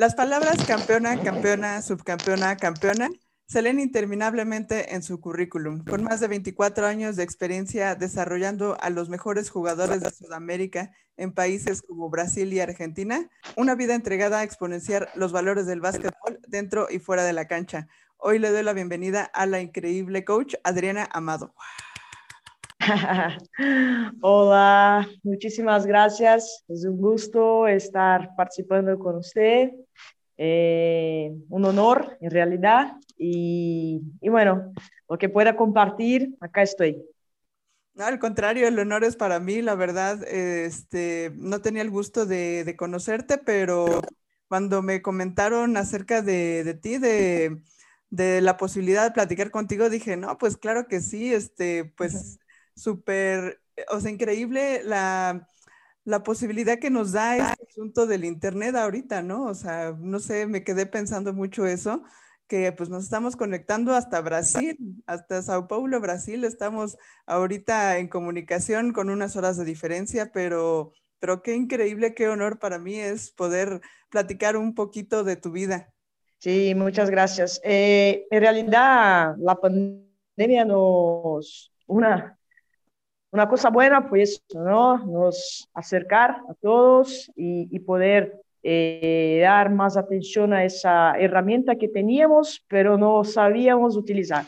Las palabras campeona, campeona, subcampeona, campeona se leen interminablemente en su currículum, con más de 24 años de experiencia desarrollando a los mejores jugadores de Sudamérica en países como Brasil y Argentina, una vida entregada a exponenciar los valores del básquetbol dentro y fuera de la cancha. Hoy le doy la bienvenida a la increíble coach Adriana Amado. Hola, muchísimas gracias. Es un gusto estar participando con usted. Eh, un honor, en realidad. Y, bueno, lo que pueda compartir, acá estoy. No, al contrario, el honor es para mí, la verdad, este, no tenía el gusto de, conocerte, pero cuando me comentaron acerca de, de ti, de, de, la posibilidad de platicar contigo, dije, no, pues claro que sí, este, pues súper, eh, o sea, increíble la, la posibilidad que nos da este asunto del Internet ahorita, ¿no? O sea, no sé, me quedé pensando mucho eso, que pues nos estamos conectando hasta Brasil, hasta Sao Paulo, Brasil, estamos ahorita en comunicación con unas horas de diferencia, pero, pero qué increíble, qué honor para mí es poder platicar un poquito de tu vida. Sí, muchas gracias. Eh, en realidad, la pandemia nos, una, una cosa buena, pues, ¿no? Nos acercar a todos y, poder eh, dar más atención a esa herramienta que teníamos, pero no sabíamos utilizar.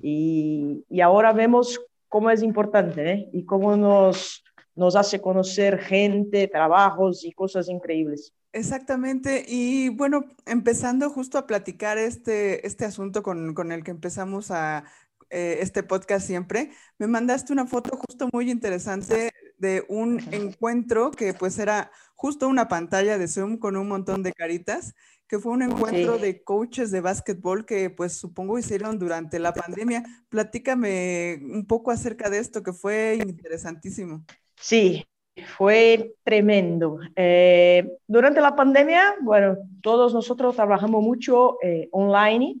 Y, y ahora vemos cómo es importante ¿eh? y cómo nos, nos hace conocer gente, trabajos y cosas increíbles. Exactamente. Y bueno, empezando justo a platicar este, este asunto con, con el que empezamos a eh, este podcast siempre, me mandaste una foto justo muy interesante de un encuentro que pues era justo una pantalla de Zoom con un montón de caritas, que fue un encuentro de coaches de básquetbol que pues supongo hicieron durante la pandemia. Platícame un poco acerca de esto que fue interesantísimo. Sí, fue tremendo. Eh, durante la pandemia, bueno, todos nosotros trabajamos mucho eh, online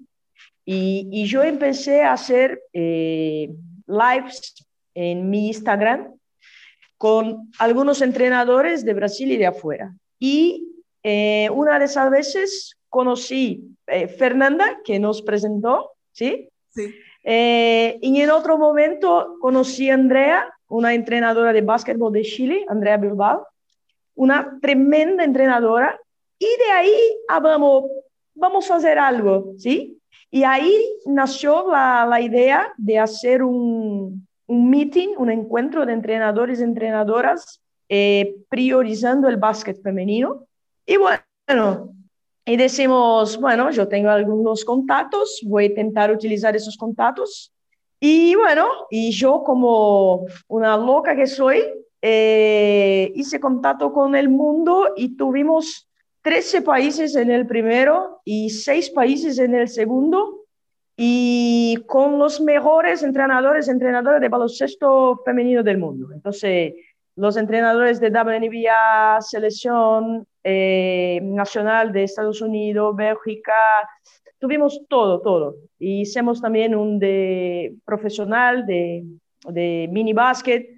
y, yo empecé a hacer eh, lives en mi Instagram con algunos entrenadores de Brasil y de afuera. Y eh, una de esas veces conocí eh, Fernanda, que nos presentó, ¿sí? Sí. y en otro momento conocí a Andrea, una entrenadora de básquetbol de Chile, Andrea Bilbao, una tremenda entrenadora. Y de ahí hablamos, vamos a hacer algo, ¿sí? Y ahí nació la, la idea de hacer un, un, meeting, un encuentro de entrenadores y entrenadoras eh, priorizando el básquet femenino. Y bueno, y decimos, bueno, yo tengo algunos contactos, voy a intentar utilizar esos contactos. Y bueno, y yo como una loca que soy, eh, hice contacto con el mundo y tuvimos 13 países en el primero y 6 países en el segundo y con los mejores entrenadores, entrenadores de baloncesto femenino del mundo. Entonces, los entrenadores de WNBA, selección eh, nacional de Estados Unidos, Bélgica, tuvimos todo, todo. Y hicimos también un profesional de, de mini básquet.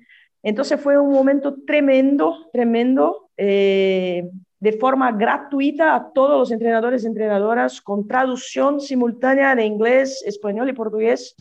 Entonces fue un momento tremendo, tremendo. Eh, de forma gratuita a todos los entrenadores y entrenadoras con traducción simultánea de inglés, español y portugués.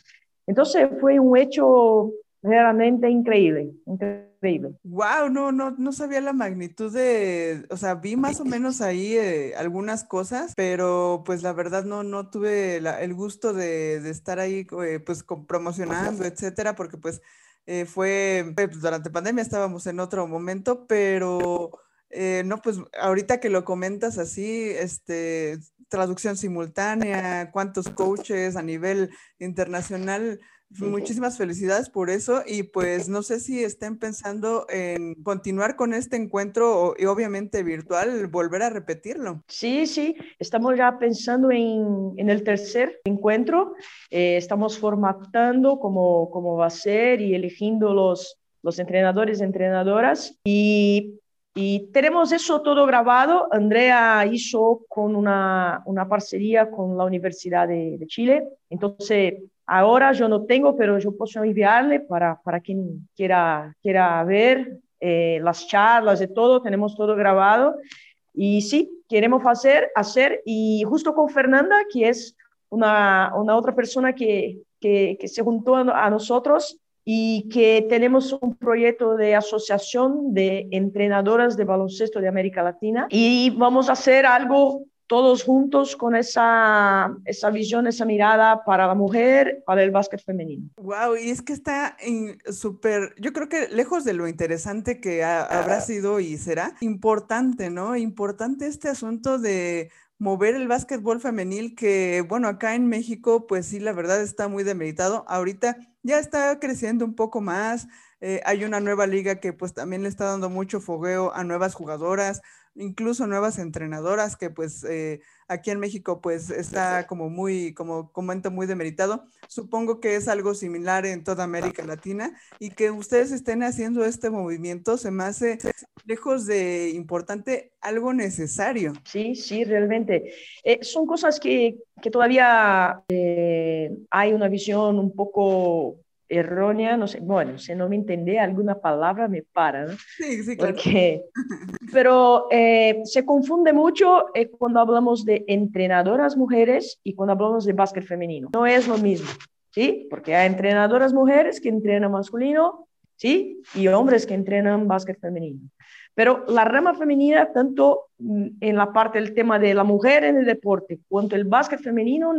Entonces fue un hecho realmente increíble, increíble. Wow, no, no, no sabía la magnitud de, o sea, vi más o menos ahí eh, algunas cosas, pero pues la verdad no, no tuve el gusto de, de estar ahí eh, pues promocionando, etcétera, porque pues eh, fue, pues, durante pandemia estábamos en otro momento, pero eh, no, pues ahorita que lo comentas así, este, traducción simultánea, cuántos coaches a nivel internacional, muchísimas felicidades por eso y pues no sé si estén pensando en continuar con este encuentro y obviamente virtual, volver a repetirlo. Sí, sí, estamos ya pensando en, en el tercer encuentro, eh, estamos formatando cómo, cómo va a ser y eligiendo los, los entrenadores y entrenadoras y y tenemos eso todo grabado. Andrea hizo con una, una parcería con la Universidad de, de, Chile. Entonces, ahora yo no tengo, pero yo puedo enviarle para, para quien quiera, quiera ver eh, las charlas y todo. Tenemos todo grabado. Y sí, queremos hacer, hacer y justo con Fernanda, que es una, una otra persona que, que, que se juntó a nosotros y que tenemos un proyecto de asociación de entrenadoras de baloncesto de América Latina y vamos a hacer algo todos juntos con esa, esa visión, esa mirada para la mujer, para el básquet femenino. Wow, y es que está súper, yo creo que lejos de lo interesante que habrá sido y será, importante, ¿no? Importante este asunto de mover el básquetbol femenil que, bueno, acá en México, pues sí, la verdad está muy demeritado. Ahorita ya está creciendo un poco más. Eh, hay una nueva liga que pues también le está dando mucho fogueo a nuevas jugadoras, incluso nuevas entrenadoras que pues eh, aquí en México pues está como muy, como comento, muy demeritado. Supongo que es algo similar en toda América Latina y que ustedes estén haciendo este movimiento se me hace lejos de importante, algo necesario. Sí, sí, realmente. Eh, son cosas que, que todavía eh, hay una visión un poco errónea, no sé, bueno, si no me entiende alguna palabra me para, ¿no? Sí, sí, claro. Porque, pero eh, se confunde mucho eh, cuando hablamos de entrenadoras mujeres y cuando hablamos de básquet femenino. No es lo mismo, ¿sí? Porque hay entrenadoras mujeres que entrenan masculino, ¿sí? Y hombres que entrenan básquet femenino. Pero la rama femenina, tanto mm, en la parte del tema de la mujer en el deporte, cuanto el básquet femenino,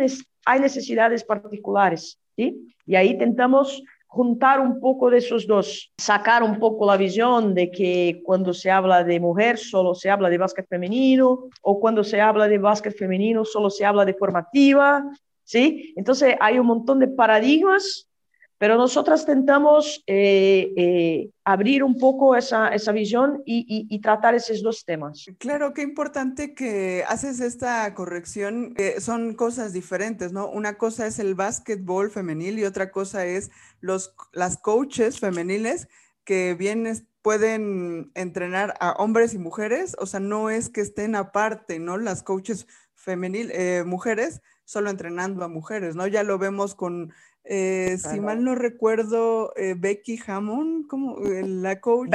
hay necesidades particulares. Y ahí intentamos juntar un poco de esos dos, sacar un poco la visión de que cuando se habla de mujer solo se habla de básquet femenino o cuando se habla de básquet femenino solo se habla de formativa, ¿sí? Entonces hay un montón de paradigmas pero nosotras intentamos eh, eh, abrir un poco esa, esa visión y, y, tratar esos dos temas. Claro, qué importante que haces esta corrección. son cosas diferentes, ¿no? Una cosa es el básquetbol femenil y otra cosa es los, las coaches femeniles que bien pueden entrenar a hombres y mujeres. O sea, no es que estén aparte, ¿no? Las coaches femenil, eh, mujeres solo entrenando a mujeres, ¿no? Ya lo vemos con eh, si mal no recuerdo, eh, Becky Hammond, como eh, la coach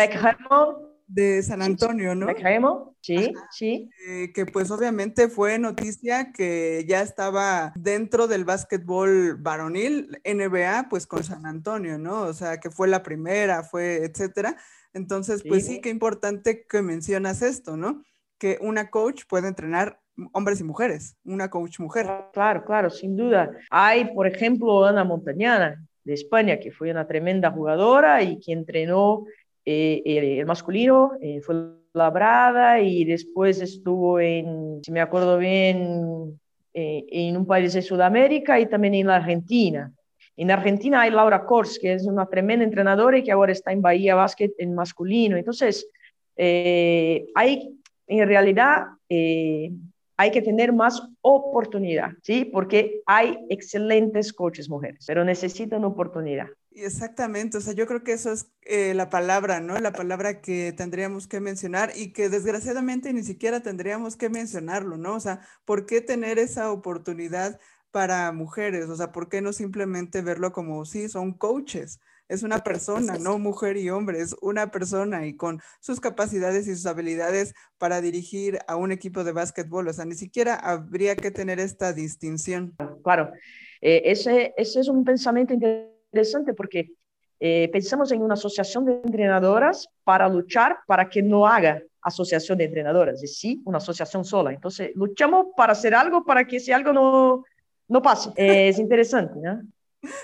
de San Antonio, ¿no? Becky Hammond, sí, sí. que pues obviamente fue noticia que ya estaba dentro del básquetbol varonil, NBA, pues con San Antonio, ¿no? O sea, que fue la primera, fue, etcétera. Entonces, pues sí, qué importante que mencionas esto, ¿no? Que una coach puede entrenar hombres y mujeres, una coach mujer. Claro, claro, sin duda. Hay, por ejemplo, Ana Montañana de España, que fue una tremenda jugadora y que entrenó eh, el, masculino, eh, fue labrada y después estuvo en, si me acuerdo bien, eh, en un país de Sudamérica y también en la Argentina. En Argentina hay Laura Kors, que es una tremenda entrenadora y que ahora está en Bahía Basket en masculino. Entonces, hay en realidad hay que tener más oportunidad, ¿sí? Porque hay excelentes coaches mujeres, pero necesitan oportunidad. Exactamente, o sea, yo creo que eso es eh, la palabra, ¿no? La palabra que tendríamos que mencionar y que desgraciadamente ni siquiera tendríamos que mencionarlo, ¿no? O sea, ¿por qué tener esa oportunidad para mujeres? O sea, ¿por qué no simplemente verlo como, sí, son coaches? Es una persona, no mujer y hombre, es una persona y con sus capacidades y sus habilidades para dirigir a un equipo de básquetbol. O sea, ni siquiera habría que tener esta distinción. Claro, eh, ese, ese es un pensamiento interesante porque eh, pensamos en una asociación de entrenadoras para luchar para que no haga asociación de entrenadoras, y sí, una asociación sola. Entonces, luchamos para hacer algo para que ese algo no, no pase. es interesante, ¿no?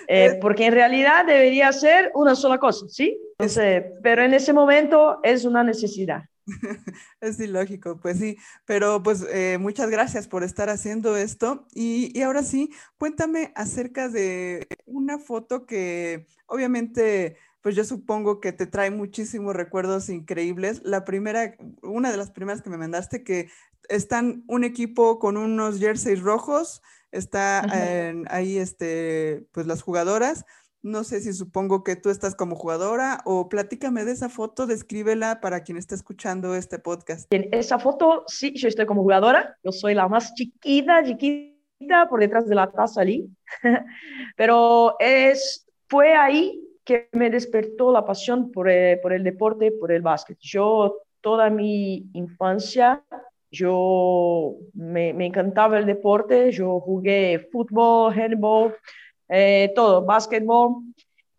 Eh, porque en realidad debería ser una sola cosa, ¿sí? Entonces, pero en ese momento es una necesidad. Es ilógico, pues sí, pero pues eh, muchas gracias por estar haciendo esto. Y, y, ahora sí, cuéntame acerca de una foto que obviamente, pues yo supongo que te trae muchísimos recuerdos increíbles. La primera, una de las primeras que me mandaste, que están un equipo con unos jerseys rojos está ahí este, pues las jugadoras. No sé si supongo que tú estás como jugadora o platícame de esa foto, descríbela para quien está escuchando este podcast. En esa foto, sí, yo estoy como jugadora. Yo soy la más chiquita, chiquita, por detrás de la taza allí. Pero es, fue ahí que me despertó la pasión por, eh, por el deporte, por el básquet. Yo toda mi infancia Yo me, encantaba el deporte, yo jugué fútbol, handball, eh, todo, básquetbol,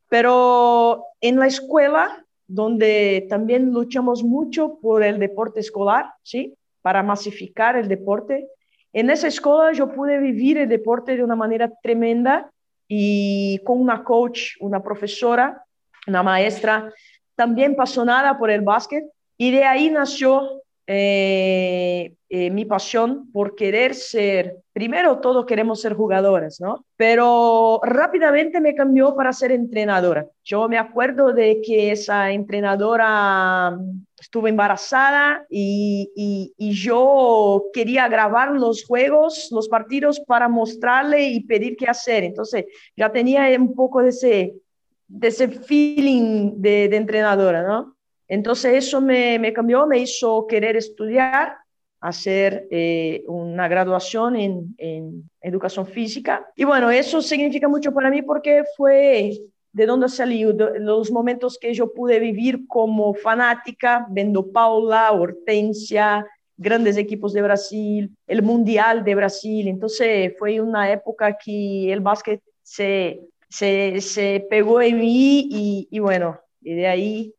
pero en la escuela, donde también luchamos mucho por el deporte escolar, ¿sí? Para masificar el deporte. En esa escuela yo pude vivir el deporte de una manera tremenda y con una coach, una profesora, una maestra también apasionada por el básquet. Y de ahí nació eh, eh, mi pasión por querer ser, primero todos queremos ser jugadores, ¿no? Pero rápidamente me cambió para ser entrenadora. Yo me acuerdo de que esa entrenadora mm, estuvo embarazada y, y, y yo quería grabar los juegos, los partidos para mostrarle y pedir qué hacer. Entonces ya tenía un poco de ese, de ese feeling de, de entrenadora, ¿no? Entonces eso me, cambió, me hizo querer estudiar, hacer eh, una graduación en, educación física. Y bueno, eso significa mucho para mí porque fue de donde salí, los momentos que yo pude vivir como fanática, viendo Paula, Hortensia, grandes equipos de Brasil, el Mundial de Brasil. Entonces fue una época que el básquet se, se, se pegó en mí y, y bueno, y de ahí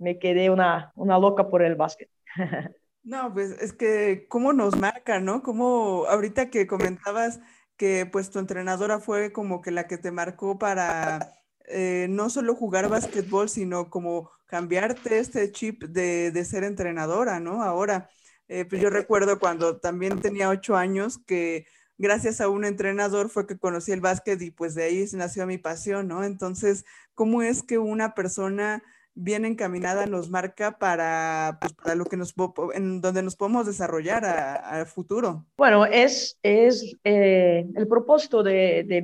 me quedé una, una loca por el básquet. No, pues es que cómo nos marca, ¿no? Como ahorita que comentabas que pues tu entrenadora fue como que la que te marcó para eh, no solo jugar básquetbol, sino como cambiarte este chip de, de ser entrenadora, ¿no? Ahora, eh, pues yo recuerdo cuando también tenía ocho años que gracias a un entrenador fue que conocí el básquet y pues de ahí nació mi pasión, ¿no? Entonces, ¿cómo es que una persona bien encaminada nos marca para, pues, para lo que nos, en donde nos podemos desarrollar a, futuro. Bueno, es, es eh, el propósito de, de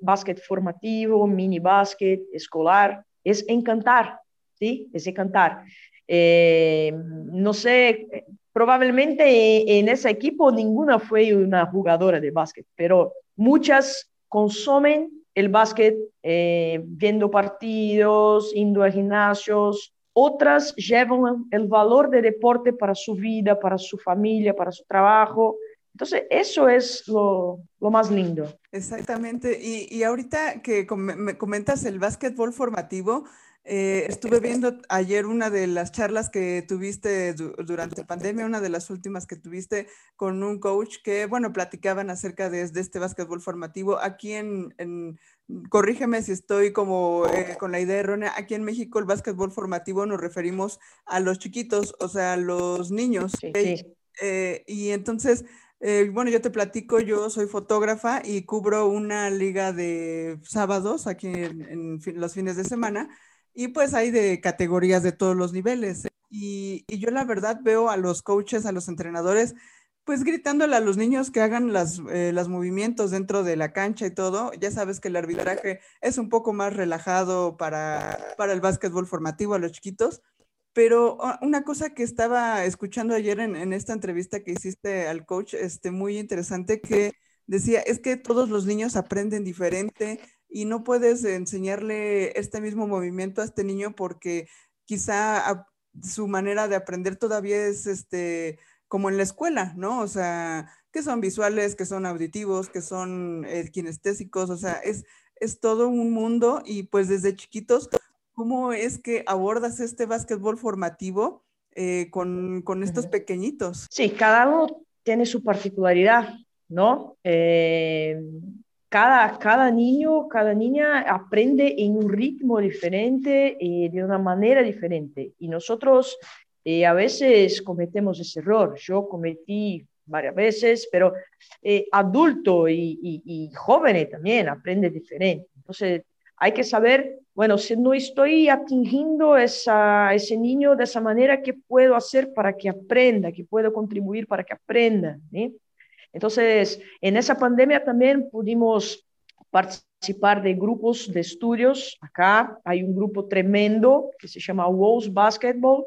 básquet, formativo, mini básquet, escolar, es encantar, ¿sí? Es encantar. Eh, no sé, probablemente en ese equipo ninguna fue una jugadora de básquet, pero muchas consumen el básquet eh, viendo partidos, indo a gimnasios. Otras llevan el valor del deporte para su vida, para su familia, para su trabajo. Entonces, eso es lo, lo más lindo. Exactamente. Y, y ahorita que me comentas el básquetbol formativo, eh, estuve viendo ayer una de las charlas que tuviste durante la pandemia, una de las últimas que tuviste con un coach que, bueno, platicaban acerca de, este básquetbol formativo. Aquí en, corrígeme si estoy como eh, con la idea errónea, aquí en México el básquetbol formativo nos referimos a los chiquitos, o sea, a los niños. Eh, y entonces... bueno, yo te platico, yo soy fotógrafa y cubro una liga de sábados aquí en, los fines de semana y pues hay de categorías de todos los niveles. Y, yo la verdad veo a los coaches, a los entrenadores, pues gritándole a los niños que hagan las, eh, los movimientos dentro de la cancha y todo. Ya sabes que el arbitraje es un poco más relajado para, para el básquetbol formativo a los chiquitos. Pero ah, una cosa que estaba escuchando ayer en, en, esta entrevista que hiciste al coach, este, muy interesante, que decía, es que todos los niños aprenden diferente, y no puedes enseñarle este mismo movimiento a este niño porque quizá su manera de aprender todavía es este como en la escuela, ¿no? O sea, que son visuales, que son auditivos, que son eh, kinestésicos, o sea, es, es todo un mundo y pues desde chiquitos, ¿cómo es que abordas este básquetbol formativo eh, con, con, estos pequeñitos? Sí, cada uno tiene su particularidad, ¿no? Eh, cada, cada niño, cada niña aprende en un ritmo diferente y de una manera diferente. Y nosotros eh, a veces cometemos ese error. Yo cometí varias veces, pero eh, adulto y, y, también aprenden diferente. Entonces, hay que saber, bueno, si no estoy atingiendo ese niño de esa manera, ¿qué puedo hacer para que aprenda? ¿Qué puedo contribuir para que aprenda? Entonces, en esa pandemia también pudimos participar de grupos de estudios. Acá hay un grupo tremendo que se llama Wolves Basketball,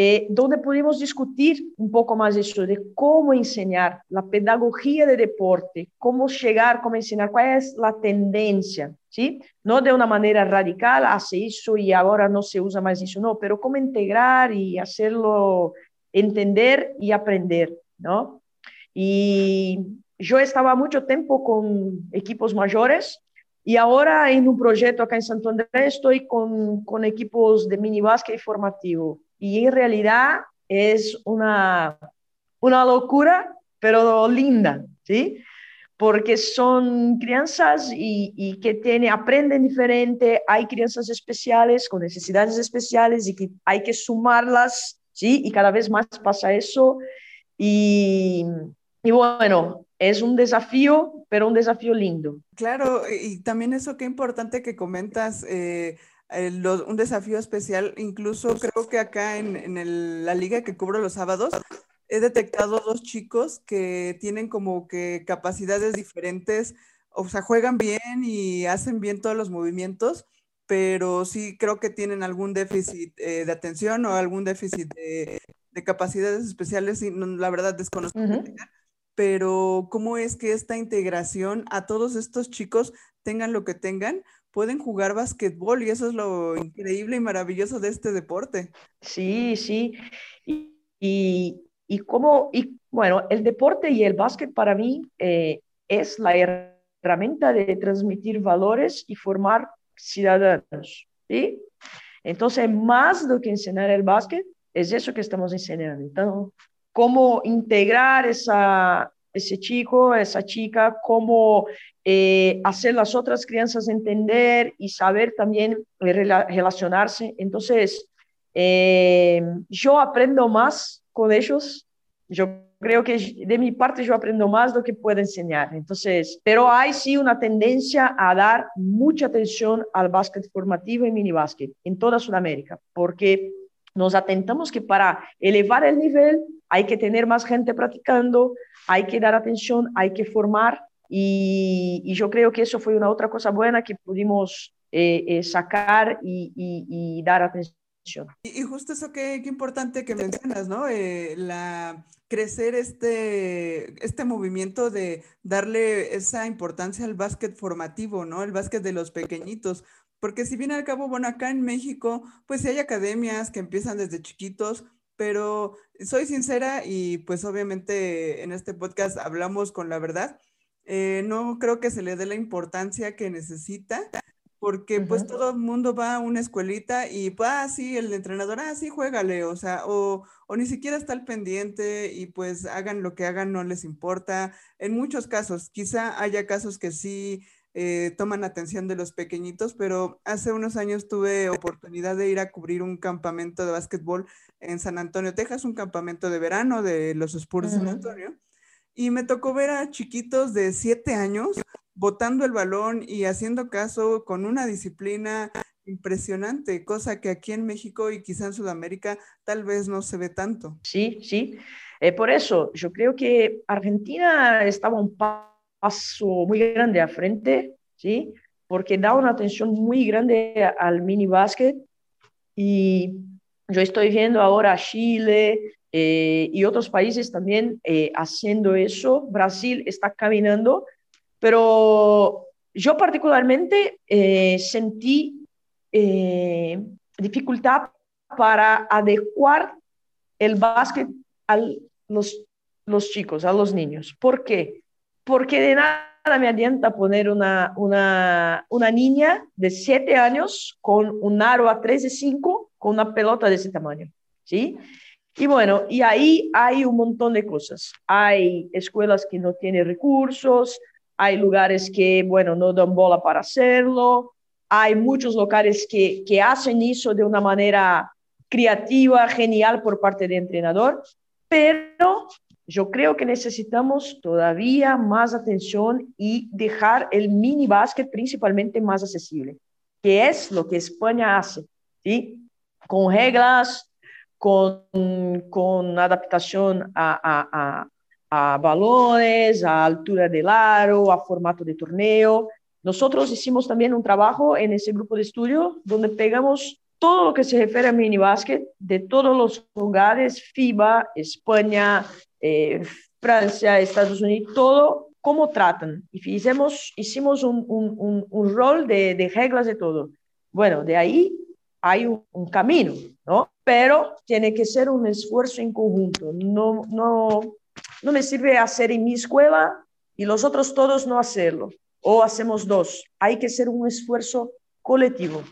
eh, donde pudimos discutir un poco más eso de cómo enseñar la pedagogía de deporte, cómo llegar, cómo enseñar, cuál es la tendencia, ¿sí? No de una manera radical, hace eso y ahora no se usa más eso, no, pero cómo integrar y hacerlo entender y aprender, ¿no? Y yo estaba mucho tiempo con equipos mayores y ahora en un proyecto acá en Santo Andrés estoy con, con equipos de mini básquet formativo. Y en realidad es una, una locura, pero linda, ¿sí? Porque son crianças y, y, que tiene, aprenden diferente, hay crianças especiales con necesidades especiales y que hay que sumarlas, ¿sí? Y cada vez más pasa eso. Y, y bueno, es un desafío, pero un desafío lindo. Claro, y también eso qué importante que comentas, eh, un desafío especial, incluso creo que acá en, en la liga que cubro los sábados, he detectado dos chicos que tienen como que capacidades diferentes, o sea, juegan bien y hacen bien todos los movimientos, pero sí creo que tienen algún déficit eh, de atención o algún déficit de, capacidades especiales y la verdad desconozco pero cómo es que esta integración a todos estos chicos, tengan lo que tengan, pueden jugar básquetbol y eso es lo increíble y maravilloso de este deporte. Sí, sí. Y, y, y y bueno, el deporte y el básquet para mí eh, es la herramienta de transmitir valores y formar ciudadanos. ¿sí? Entonces, más do que enseñar el básquet, es eso que estamos enseñando. Entonces, cómo integrar esa, ese chico, esa chica, cómo eh, hacer las otras crianzas entender y saber también relacionarse. Entonces, eh, yo aprendo más con ellos. Yo creo que de mi parte yo aprendo más lo que puedo enseñar. Entonces, pero hay sí una tendencia a dar mucha atención al básquet formativo y mini básquet en toda Sudamérica, porque nos atentamos que para elevar el nivel hay que tener más gente practicando, hay que dar atención, hay que formar y, yo creo que eso fue una otra cosa buena que pudimos eh, eh, sacar y, dar atención. Y, justo eso que, importante que mencionas, ¿no? Eh, la crecer este, este movimiento de darle esa importancia al básquet formativo, ¿no? El básquet de los pequeñitos, porque si bien al cabo, bueno, acá en México, pues sí hay academias que empiezan desde chiquitos, pero soy sincera y pues obviamente en este podcast hablamos con la verdad. Eh, no creo que se le dé la importancia que necesita, porque pues todo el mundo va a una escuelita y pues, ah, sí, el entrenador, ah, sí, juégale, o sea, o, o ni siquiera está al pendiente y pues hagan lo que hagan, no les importa. En muchos casos, quizá haya casos que sí eh, toman atención de los pequeñitos, pero hace unos años tuve oportunidad de ir a cubrir un campamento de básquetbol en San Antonio, Texas, un campamento de verano de los Spurs de San Antonio, y me tocó ver a chiquitos de siete años botando el balón y haciendo caso con una disciplina impresionante, cosa que aquí en México y quizá en Sudamérica tal vez no se ve tanto. Sí, sí. Eh, por eso, yo creo que Argentina estaba un paso muy grande a frente, ¿sí? Porque da una atención muy grande al mini básquet y yo estoy viendo ahora Chile eh, y otros países también eh, haciendo eso. Brasil está caminando, pero yo particularmente eh, sentí dificultad para adecuar el básquet a los, los chicos, a los niños. ¿Por qué? Porque de nada me adianta poner una, una, una niña de 7 años con un aro a 5 con una pelota de ese tamaño, ¿sí? Y bueno, y ahí hay un montón de cosas. Hay escuelas que no tienen recursos, hay lugares que, bueno, no dan bola para hacerlo, hay muchos locales que, que hacen eso de una manera creativa, genial por parte del entrenador, pero yo creo que necesitamos todavía más atención y dejar el mini básquet principalmente más accesible, que es lo que España hace, ¿sí? Con reglas, con, con adaptación a, a, a, balones, a altura del aro, a formato de torneo. Nosotros hicimos también un trabajo en ese grupo de estudio donde pegamos todo lo que se refiere a mini básquet de todos los lugares, FIBA, España, eh, Francia, Estados Unidos, todo, cómo tratan. Y hicimos, hicimos un, un, un, rol de, de, reglas de todo. Bueno, de ahí hay un, camino, ¿no? Pero tiene que ser un esfuerzo en conjunto. No, no, no me sirve hacer en mi escuela y los otros todos no hacerlo. O hacemos dos. Hay que ser un esfuerzo colectivo.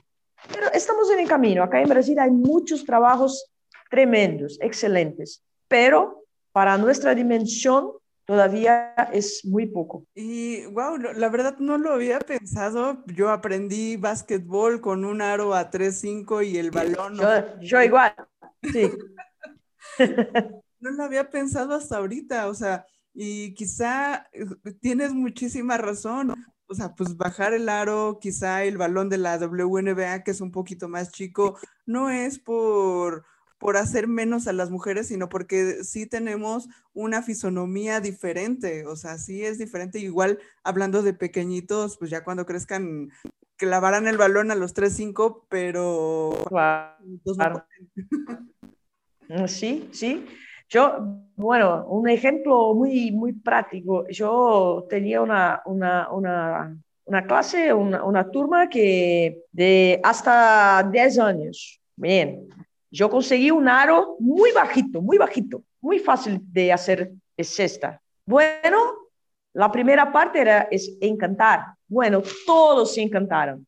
Pero estamos en el camino. Acá en Brasil hay muchos trabajos tremendos, excelentes, pero para nuestra dimensión todavía es muy poco. Y wow, la verdad no lo había pensado. Yo aprendí básquetbol con un aro a 3-5 y el balón. Yo, yo igual, sí. no lo había pensado hasta ahorita, o sea, y quizá eh, tienes muchísima razón. O sea, pues bajar el aro, quizá el balón de la WNBA, que es un poquito más chico, no es por por hacer menos a las mujeres, sino porque sí tenemos una fisonomía diferente, o sea, sí es diferente. Igual hablando de pequeñitos, pues ya cuando crezcan, clavarán el balón a los 3-5, pero... Mm, sí, sí. Yo, bueno, un ejemplo muy, muy práctico. Yo tenía una, una, una, una clase, una, una turma que de hasta 10 años. Bien, yo conseguí un aro muy bajito, muy bajito, muy fácil de hacer cesta. Bueno, la primera parte era es encantar. Bueno, todos se encantaron.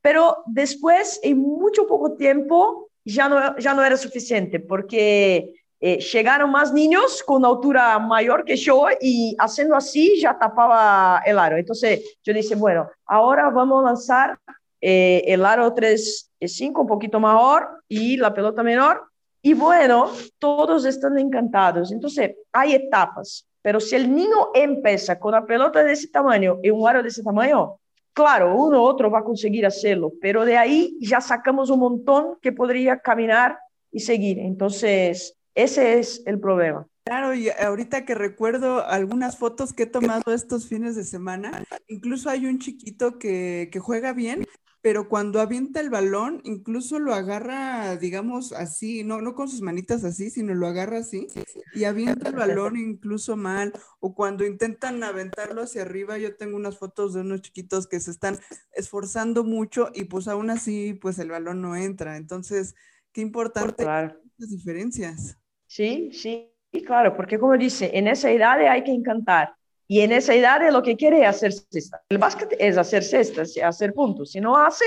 Pero después, en mucho poco tiempo, ya no, ya no era suficiente porque eh, llegaron más niños con altura mayor que yo y haciendo así ya tapaba el aro. Entonces yo dije, bueno, ahora vamos a lanzar eh, el aro 3 5 un poquito mejor y la pelota menor. Y bueno, todos están encantados. Entonces, hay etapas. Pero si el niño empieza con la pelota de ese tamaño y un aro de ese tamaño, claro, uno u otro va a conseguir hacerlo, pero de ahí ya sacamos un montón que podría caminar y seguir. Entonces, ese es el problema. Claro, y ahorita que recuerdo algunas fotos que he tomado estos fines de semana, incluso hay un chiquito que, que juega bien, pero cuando avienta el balón, incluso lo agarra, digamos, así, no, no con sus manitas así, sino lo agarra así y avienta el balón incluso mal. O cuando intentan aventarlo hacia arriba, yo tengo unas fotos de unos chiquitos que se están esforzando mucho y pues aún así, pues el balón no entra. Entonces, qué importante las diferencias. Sí, sí, claro, porque como dice, en esa edad hay que encantar. Y en esa edad lo que quiere es hacer cesta. El básquet es hacer cestas, hacer puntos. Si no hace,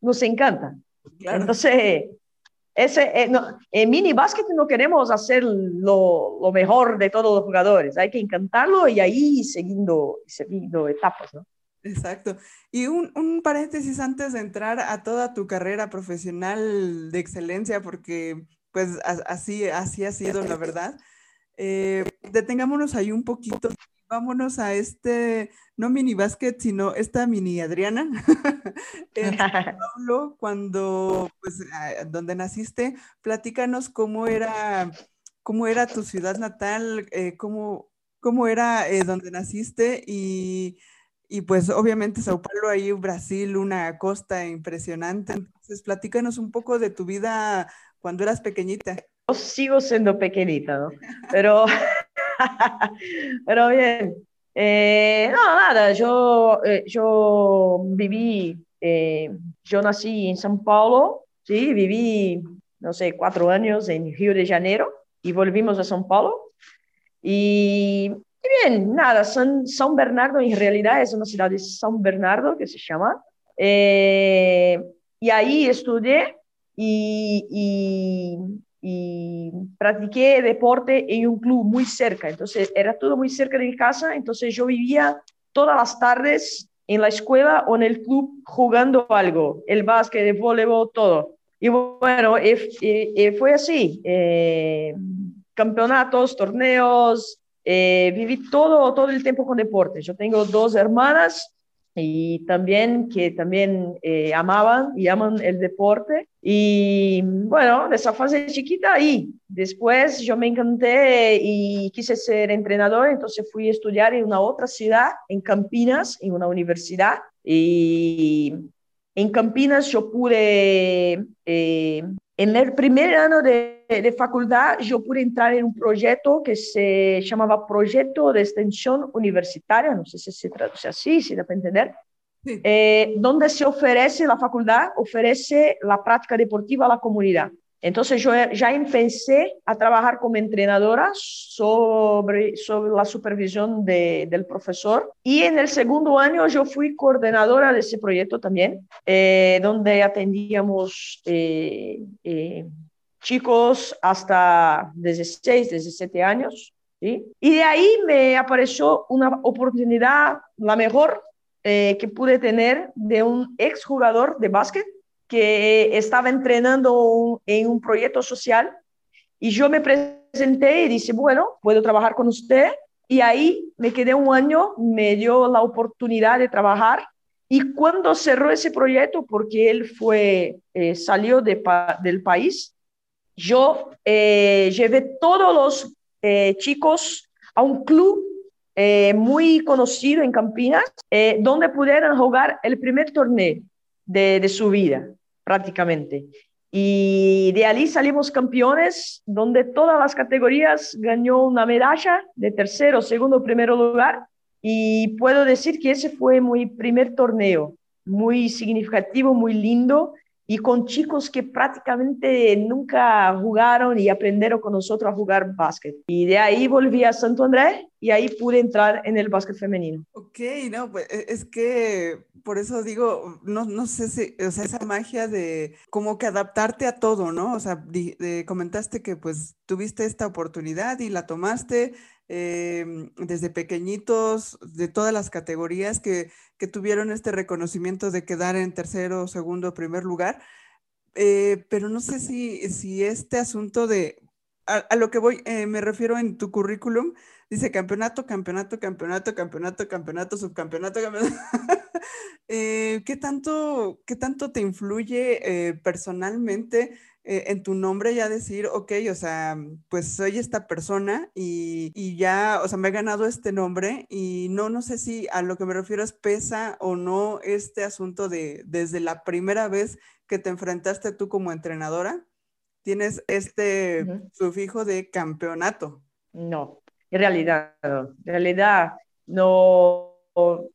nos encanta. Entonces, ese, eh, en mini básquet no queremos hacer lo, lo, mejor de todos los jugadores. Hay que encantarlo y ahí siguiendo, siguiendo etapas, ¿no? Exacto. Y un, un, paréntesis antes de entrar a toda tu carrera profesional de excelencia, porque pues así, así ha sido la verdad. Eh, detengámonos ahí un poquito vámonos a este, no mini básquet, sino esta mini Adriana. en Paulo, cuando, pues, ah, donde naciste, platícanos cómo era, cómo era tu ciudad natal, eh, cómo, cómo era eh, donde naciste y, y pues obviamente Sao Paulo, ahí Brasil, una costa impresionante. Entonces, platícanos un poco de tu vida cuando eras pequeñita. Yo sigo siendo pequeñita, ¿no? Pero Pero bien. Eh, no, nada, yo, eh, yo viví, eh, yo nací en São Paulo, sí, viví, no sé, cuatro años en Río de Janeiro y volvimos a São Paulo. Y, y bien, nada, San, São Bernardo en realidad es una ciudad de São Bernardo que se llama. y ahí estudié y, y y practiqué deporte en un club muy cerca, entonces era todo muy cerca de mi casa, entonces yo vivía todas las tardes en la escuela o en el club jugando algo, el básquet, el voleibol, todo. Y bueno, fue así, eh, campeonatos, torneos, eh, viví todo, todo el tiempo con deporte. Yo tengo dos hermanas y también que también eh, amaban y aman el deporte. Y bueno, esa fase chiquita ahí. Después yo me encanté y quise ser entrenador, entonces fui a estudiar en una otra ciudad, en Campinas, en una universidad. Y en Campinas yo pude eh, en el primer año de, de, facultad yo pude entrar en un proyecto que se llamaba Proyecto de Extensión Universitaria, no sé si se traduce así, si da para entender, eh, donde se ofrece, la facultad ofrece la práctica deportiva a la comunidad. Entonces yo ya empecé a trabajar como entrenadora sobre, sobre la supervisión de, del profesor y en el segundo año yo fui coordinadora de ese proyecto también, eh, donde atendíamos eh, eh, chicos hasta 16, 17 años. Y de ahí me apareció una oportunidad, la mejor que pude tener, de un exjugador de básquet que estaba entrenando en un proyecto social y yo me presenté y dije, bueno, puedo trabajar con usted. Y ahí me quedé un año, me dio la oportunidad de trabajar. Y cuando cerró ese proyecto, porque él fue, eh, salió de del país, yo eh, llevé todos los eh, chicos a un club muy conocido en Campinas, donde pudieran jugar el primer torneo de, de su vida prácticamente. Y de allí salimos campeones, donde todas las categorías ganó una medalla de tercero, segundo, primero lugar. Y puedo decir que ese fue mi primer torneo, muy significativo, muy lindo y con chicos que prácticamente nunca jugaron y aprendieron con nosotros a jugar básquet. Y de ahí volví a Santo Andrés y ahí pude entrar en el básquet femenino. Ok, no, pues e, es que por eso digo, no, no sé si, o sea, esa magia de como que adaptarte a todo, ¿no? O sea, comentaste que pues tuviste esta oportunidad y la tomaste, Em, desde pequeñitos, de todas las categorías que, que, tuvieron este reconocimiento de quedar en tercero, segundo, primer lugar. Eh, pero no sé si, si este asunto de, a, lo que voy, eh, me refiero en tu currículum, dice campeonato, campeonato, campeonato, campeonato, campeonato, subcampeonato, campeonato. eh, ¿qué, tanto, ¿Qué tanto te influye personalmente? Eh, en tu nombre ya decir, ok, o sea, pues soy esta persona y, y, ya, o sea, me he ganado este nombre y no, no sé si a lo que me refiero es pesa o no este asunto de desde la primera vez que te enfrentaste tú como entrenadora, tienes este sufijo de campeonato. No, en realidad, en realidad no no,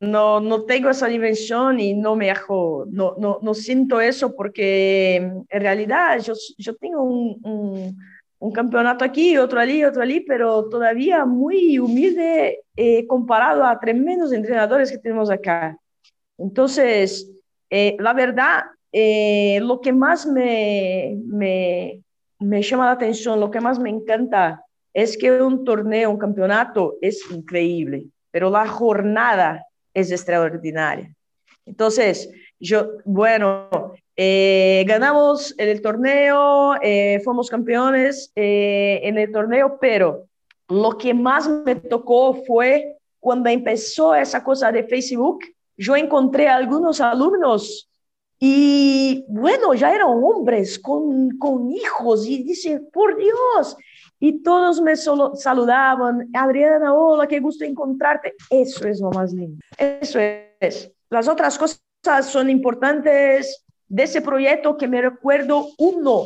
no tengo esa dimensión y no me hago, no, no, no siento eso porque en realidad yo, yo tengo un, un, campeonato aquí, otro allí, otro allí, pero todavía muy humilde eh, comparado a tremendos entrenadores que tenemos acá. Entonces, eh, la verdad, eh, lo que más me, me, me llama la atención, lo que más me encanta es que un torneo, un campeonato es increíble, pero la jornada es extraordinaria. Entonces, yo, bueno, eh, ganamos el torneo, eh, fuimos campeones eh, en el torneo, pero lo que más me tocó fue cuando empezó esa cosa de Facebook, yo encontré algunos alumnos y bueno, ya eran hombres con, con hijos y dicen, por Dios, y todos me saludaban, Adriana, hola, qué gusto encontrarte. Eso es lo más lindo. Eso es. Las otras cosas son importantes de ese proyecto que me recuerdo. Uno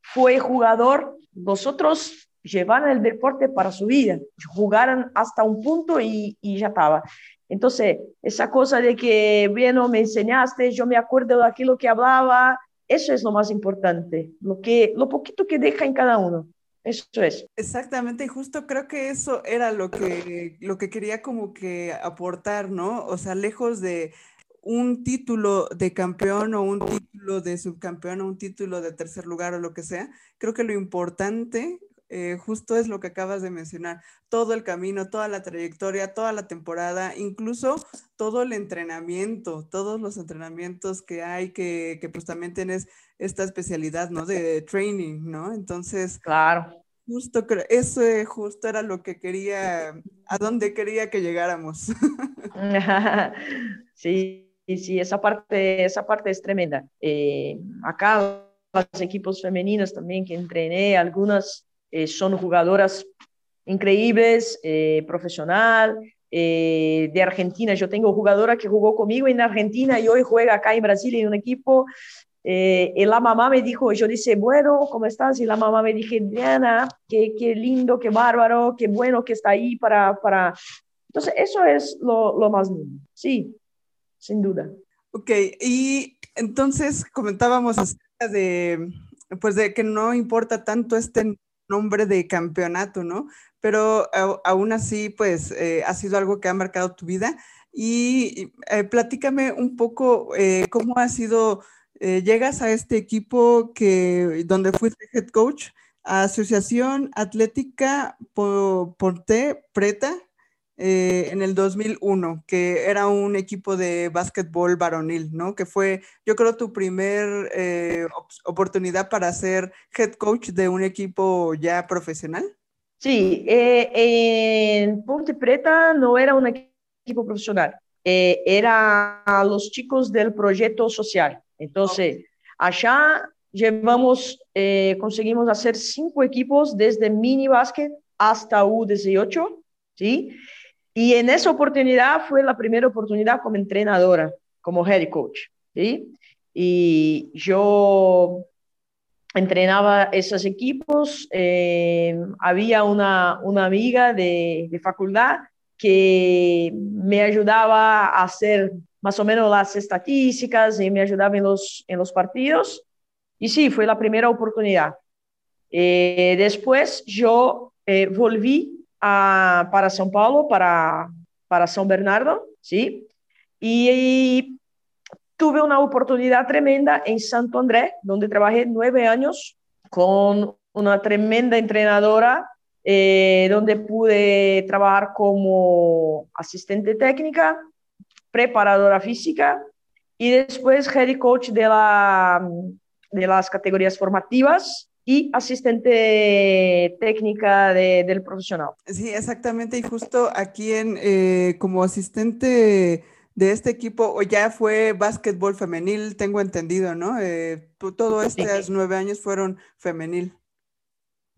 fue jugador, vosotros llevaron el deporte para su vida, jugaron hasta un punto y, y ya estaba. Entonces, esa cosa de que, bueno, me enseñaste, yo me acuerdo de aquello que hablaba, eso es lo más importante, lo, que, lo poquito que deja en cada uno. Eso es. Exactamente, y justo creo que eso era lo que, lo que quería como que aportar, ¿no? O sea, lejos de un título de campeón o un título de subcampeón o un título de tercer lugar o lo que sea, creo que lo importante eh, justo es lo que acabas de mencionar, todo el camino, toda la trayectoria, toda la temporada, incluso todo el entrenamiento, todos los entrenamientos que hay, que, que pues también tienes esta especialidad, ¿no? De training, ¿no? Entonces, claro. Justo, eso justo era lo que quería, a dónde quería que llegáramos. sí, sí, esa parte, esa parte es tremenda. Eh, acá los equipos femeninos también que entrené, algunas eh, son jugadoras increíbles, eh, profesional, de Argentina. Yo tengo jugadora que jugó conmigo en Argentina y hoy juega acá en Brasil en un equipo. Eh, y la mamá me dijo, yo dije, bueno, ¿cómo estás? Y la mamá me dije, Diana, qué, qué lindo, qué bárbaro, qué bueno que está ahí para... para... Entonces, eso es lo, lo más lindo, sí. sin duda. Ok, y entonces comentábamos acerca de, pues de que no importa tanto este nombre de campeonato, ¿no? Pero aún así, pues eh, ha sido algo que ha marcado tu vida. Y eh, platícame un poco eh, cómo ha sido, llegas a este equipo que, donde fuiste head coach, Asociación Atlética Porte Preta, eh, en el 2001, que era un equipo de básquetbol varonil, ¿no? Que fue, yo creo, tu primer eh, oportunidad para ser head coach de un equipo ya profesional. Sí, eh, en Ponte Preta no era un equipo profesional, era los chicos del proyecto social. Entonces, allá llevamos, conseguimos hacer cinco equipos desde mini básquet hasta U18, ¿sí? Y en esa oportunidad fue la primera oportunidad como entrenadora, como head coach. Y yo entrenaba esos equipos. Eh, había una, una amiga de, de, facultad que me ayudaba a hacer más o menos las estadísticas y me ayudaba en los, en los partidos. Y sí, fue la primera oportunidad. Eh, después yo eh, volví para São Paulo, para, para São Bernardo, ¿sí? Y, tuve una oportunidad tremenda en Santo André, donde trabajé nueve años con una tremenda entrenadora, eh, donde pude trabajar como asistente técnica, preparadora física y después head coach de, la, de las categorías formativas y asistente técnica del profesional. Sí, exactamente. Y justo aquí en, eh, como asistente de este equipo, ya fue básquetbol femenil, tengo entendido, ¿no? Eh, todo estos nueve años fueron femenil.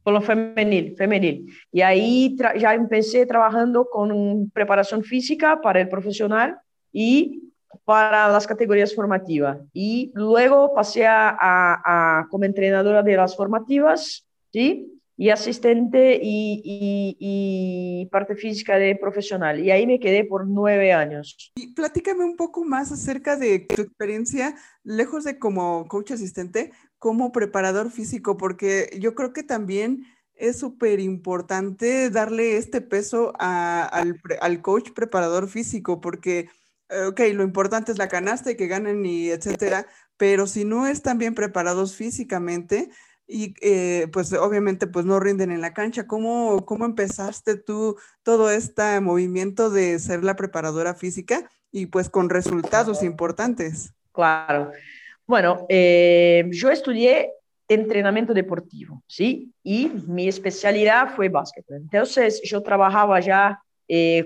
Por lo femenil, femenil. Y ahí ya empecé trabajando con preparación física para el profesional y para las categorías formativas. Y luego pasé a, a, como entrenadora de las formativas, ¿sí? Y asistente y, y, parte física de profesional. Y ahí me quedé por nueve años. Y platícame un poco más acerca de tu experiencia, lejos de como coach asistente, como preparador físico, porque yo creo que también es súper importante darle este peso al, al coach preparador físico, porque ok, lo importante es la canasta y que ganen y etcétera, pero si no están bien preparados físicamente y eh, pues obviamente pues no rinden en la cancha, ¿cómo, cómo empezaste tú todo este movimiento de ser la preparadora física y pues con resultados importantes? Claro. Bueno, eh, yo estudié entrenamiento deportivo, ¿sí? Y mi especialidad fue básquet. Entonces yo trabajaba ya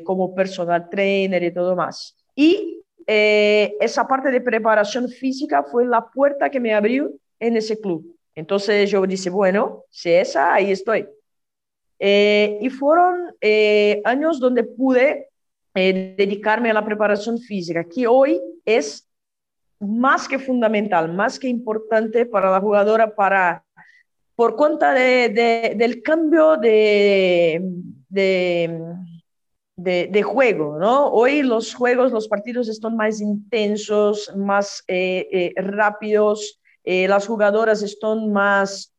como personal trainer y todo más. Y eh, esa parte de preparación física fue la puerta que me abrió en ese club. Entonces yo dije, bueno, si esa, ahí estoy. Eh, y fueron eh, años donde pude dedicarme a la preparación física, que hoy es más que fundamental, más que importante para la jugadora, para, por cuenta de, del cambio de, de de, juego, ¿no? Hoy los juegos, los partidos están más intensos, más eh, eh, rápidos, eh, las jugadoras están más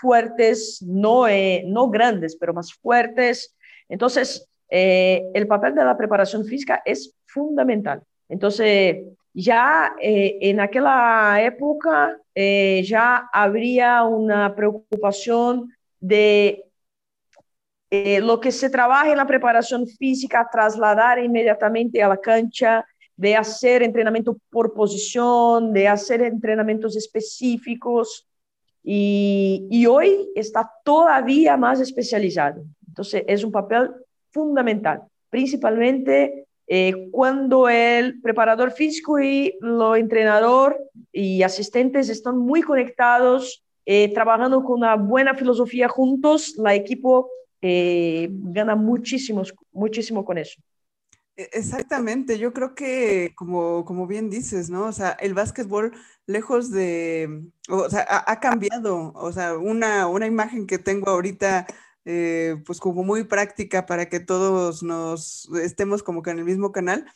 fuertes, no, no grandes, pero más fuertes. Entonces, el papel de la preparación física es fundamental. Entonces, ya en aquella época ya habría una preocupación de eh, lo que se trabaja en la preparación física, trasladar inmediatamente a la cancha, de hacer entrenamiento por posición, de hacer entrenamientos específicos. Y, hoy está todavía más especializado. Entonces, es un papel fundamental, principalmente eh, cuando el preparador físico y lo entrenador y asistentes están muy conectados, eh, trabajando con una buena filosofía juntos, la equipo eh, gana muchísimo, muchísimo con eso. E, exactamente, yo creo que como, como bien dices, ¿no? O sea, el básquetbol lejos de, o sea, ha, cambiado, o sea, una, una, imagen que tengo ahorita, eh, pues como muy práctica para que todos nos estemos como que en el mismo canal,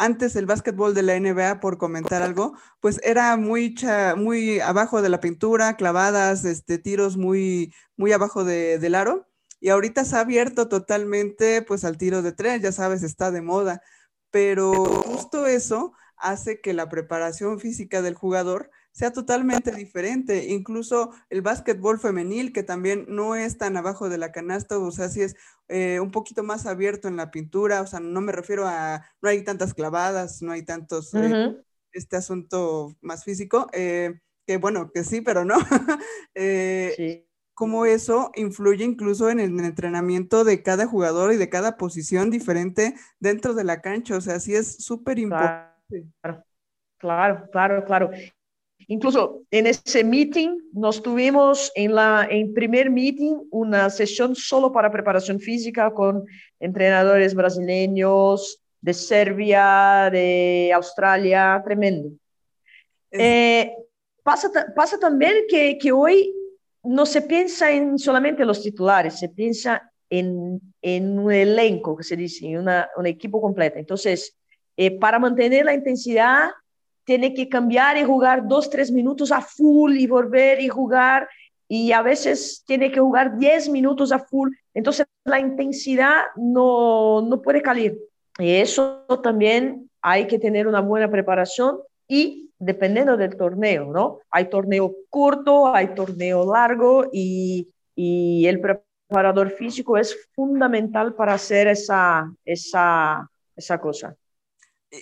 antes el básquetbol de la NBA, por comentar algo, pues era muy, muy abajo de la pintura, clavadas, este, tiros muy, muy abajo del aro. Y ahorita se ha abierto totalmente pues al tiro de tres, ya sabes, está de moda. Pero justo eso hace que la preparación física del jugador sea totalmente diferente. Incluso el básquetbol femenil, que también no es tan abajo de la canasta, o sea, sí es eh, un poquito más abierto en la pintura, o sea, no me refiero a, no hay tantas clavadas, no hay tantos, eh, este asunto más físico, eh, que bueno, que sí, pero no. sí. Cómo eso influye incluso en el entrenamiento de cada jugador y de cada posición diferente dentro de la cancha, o sea, sí es súper importante. claro, claro, claro. Incluso en ese meeting nos tuvimos en la en primer meeting una sesión solo para preparación física con entrenadores brasileños de Serbia, de Australia, tremendo. Eh, pasa, pasa también que, que hoy no se piensa en solamente los titulares, se piensa en, en un elenco, que se dice, en un equipo completo. Entonces, eh, para mantener la intensidad tiene que cambiar y jugar dos, tres minutos a full y volver y jugar y a veces tiene que jugar diez minutos a full. Entonces la intensidad no, no puede caer. Y eso también hay que tener una buena preparación y dependiendo del torneo, ¿no? Hay torneo corto, hay torneo largo y, y el preparador físico es fundamental para hacer esa, esa, esa cosa.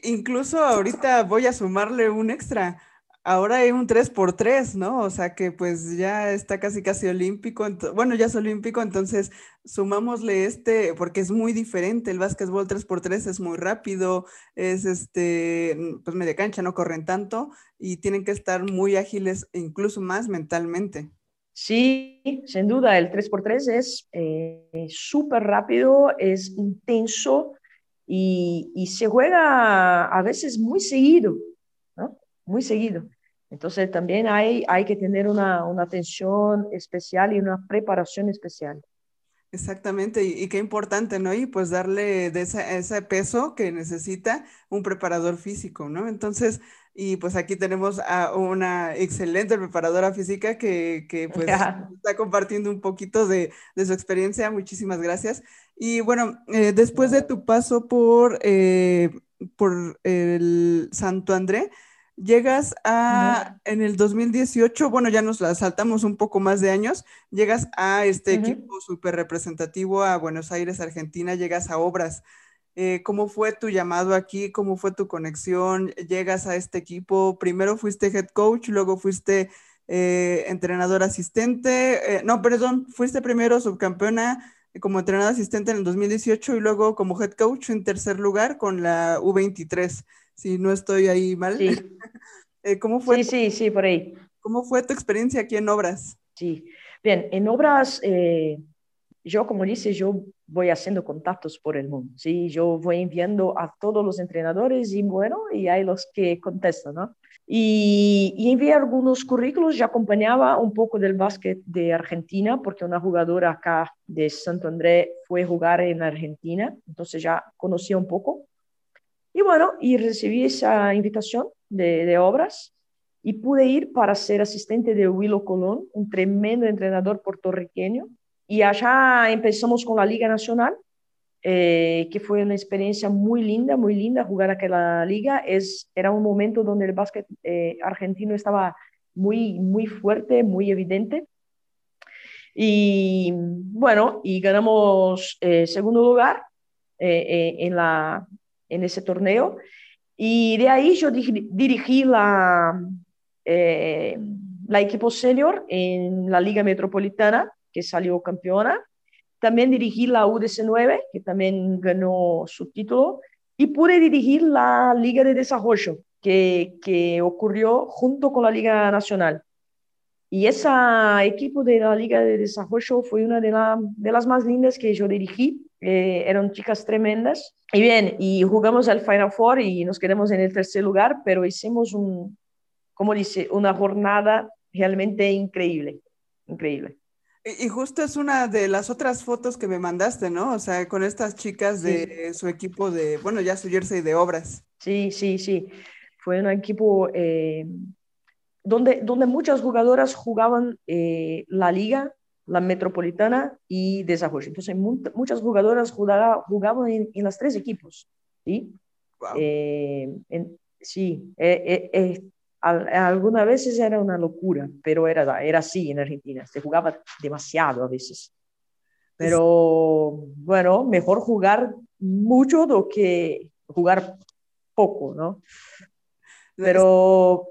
Incluso ahorita voy a sumarle un extra. Ahora hay un 3x3, ¿no? O sea que pues ya está casi casi olímpico. Bueno, ya es olímpico, entonces sumámosle este, porque es muy diferente. El básquetbol 3x3 es muy rápido, es este, pues media cancha, no corren tanto y tienen que estar muy ágiles, e incluso más mentalmente. Sí, sin duda, el 3x3 es eh, súper rápido, es intenso y, se juega a veces muy seguido. Muy seguido. Entonces también hay, hay que tener una, una atención especial y una preparación especial. Exactamente, y, qué importante, ¿no? Y pues darle de ese peso que necesita un preparador físico, ¿no? Entonces, y pues aquí tenemos a una excelente preparadora física que, que pues está compartiendo un poquito de, de, su experiencia. Muchísimas gracias. Y bueno, eh, después de tu paso por, eh, por el Santo André, Llegas a, en el 2018, bueno, ya nos la saltamos un poco más de años, llegas a este equipo súper representativo a Buenos Aires, Argentina, llegas a Obras. Eh, ¿Cómo fue tu llamado aquí? ¿Cómo fue tu conexión? Llegas a este equipo, primero fuiste head coach, luego fuiste eh, entrenador asistente, eh, no, perdón, fuiste primero subcampeona como entrenador asistente en el 2018 y luego como head coach en tercer lugar con la U23 si no estoy ahí mal. Sí. Eh, ¿Cómo fue? Sí, sí, sí, por ahí. ¿Cómo fue tu experiencia aquí en Obras? Sí, bien, en Obras, eh, yo como dice, yo voy haciendo contactos por el mundo, ¿sí? Yo voy enviando a todos los entrenadores y bueno, y hay los que contestan, ¿no? Y, y, envié algunos currículos, ya acompañaba un poco del básquet de Argentina, porque una jugadora acá de Santo André fue a jugar en Argentina, entonces ya conocía un poco. Y bueno, y recibí esa invitación de, obras y pude ir para ser asistente de Willow Colón, un tremendo entrenador puertorriqueño. Y allá empezamos con la Liga Nacional, eh, que fue una experiencia muy linda, muy linda jugar aquella liga. Es, era un momento donde el básquet eh, argentino estaba muy, muy fuerte, muy evidente. Y bueno, y ganamos eh, segundo lugar en, la, en ese torneo. Y de ahí yo dirigí la, eh, la equipo senior en la Liga Metropolitana, que salió campeona. También dirigí la UDC9, que también ganó su título. Y pude dirigir la Liga de Desarrollo, que, que ocurrió junto con la Liga Nacional. Y ese equipo de la Liga de Desarrollo fue una de, la, de las más lindas que yo dirigí eh, eran chicas tremendas. Y bien, y jugamos al Final Four y nos quedamos en el tercer lugar, pero hicimos un, como dice, una jornada realmente increíble, increíble. Y justo es una de las otras fotos que me mandaste, ¿no? O sea, con estas chicas de su equipo de, bueno, ya su jersey de obras. Sí, sí, sí. Fue un equipo eh, donde, donde muchas jugadoras jugaban eh, la liga, la metropolitana y desarrollo. Entonces, muchas jugadoras jugaban, jugaban en, en los tres equipos. ¿sí? Eh, sí, algunas veces era una locura, pero era, era así en Argentina. Se jugaba demasiado a veces. Pero bueno, mejor jugar mucho do que jugar poco, ¿no? Pero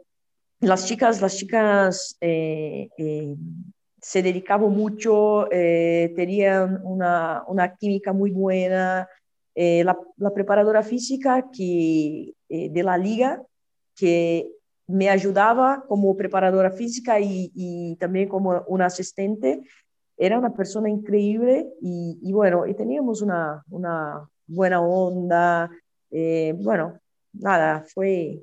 las chicas, las chicas eh, eh, se dedicaban mucho, eh, tenían una, una, química muy buena. La, la, preparadora física que, de la liga, que me ayudaba como preparadora física y, también como una asistente, era una persona increíble y, y bueno, y teníamos una, una buena onda. bueno, nada, fue,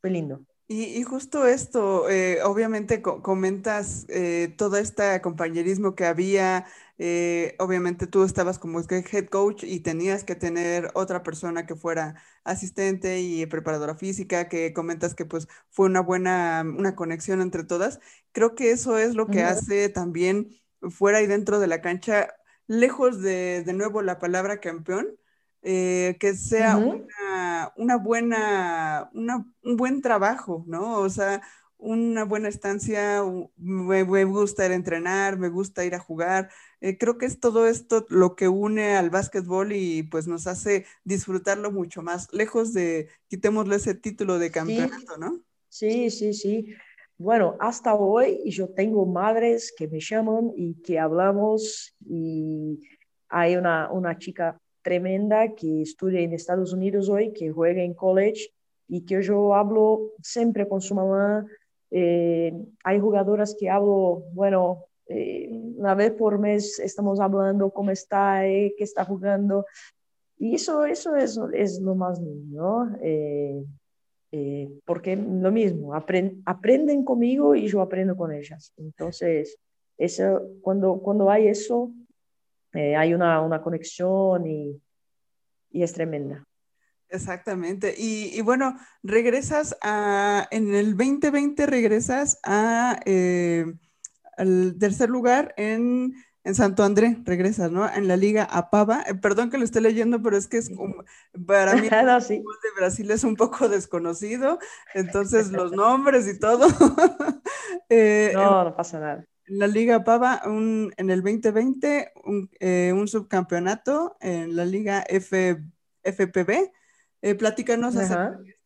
fue lindo. Y, justo esto, eh, obviamente comentas eh, todo este compañerismo que había, eh, obviamente tú estabas como head coach y tenías que tener otra persona que fuera asistente y preparadora física, que comentas que pues fue una buena, una conexión entre todas. Creo que eso es lo que hace también fuera y dentro de la cancha, lejos de, de nuevo la palabra campeón, eh, que sea una, buena, un buen trabajo, ¿no? O sea, una buena estancia, me, gusta ir a entrenar, me gusta ir a jugar. Eh, creo que es todo esto lo que une al básquetbol y pues nos hace disfrutarlo mucho más, lejos de quitémosle ese título de campeonato, ¿no? Sí, sí, sí. Bueno, hasta hoy yo tengo madres que me llaman y que hablamos y hay una, una chica tremenda que estudia en Estados Unidos hoy, que juega en college y que yo hablo siempre con su mamá. Eh, hay jugadoras que hablo, bueno, eh, una vez por mes estamos hablando cómo está, eh, qué está jugando. Y eso, eso es, es lo más lindo, ¿no? porque lo mismo, aprenden conmigo y yo aprendo con ellas. Entonces, eso, cuando, cuando hay eso, eh, hay una, una conexión y, y, es tremenda. Exactamente. Y, y, bueno, regresas a, en el 2020 regresas a, eh, al tercer lugar en, en, Santo André, regresas, ¿no? En la Liga APAVA. Eh, perdón que lo esté leyendo, pero es que es para mí el de Brasil es un poco desconocido, entonces los nombres y todo. no, no pasa nada la Liga Pava un, en el 2020 un, eh, un, subcampeonato en la Liga F, FPB. Eh, platícanos esto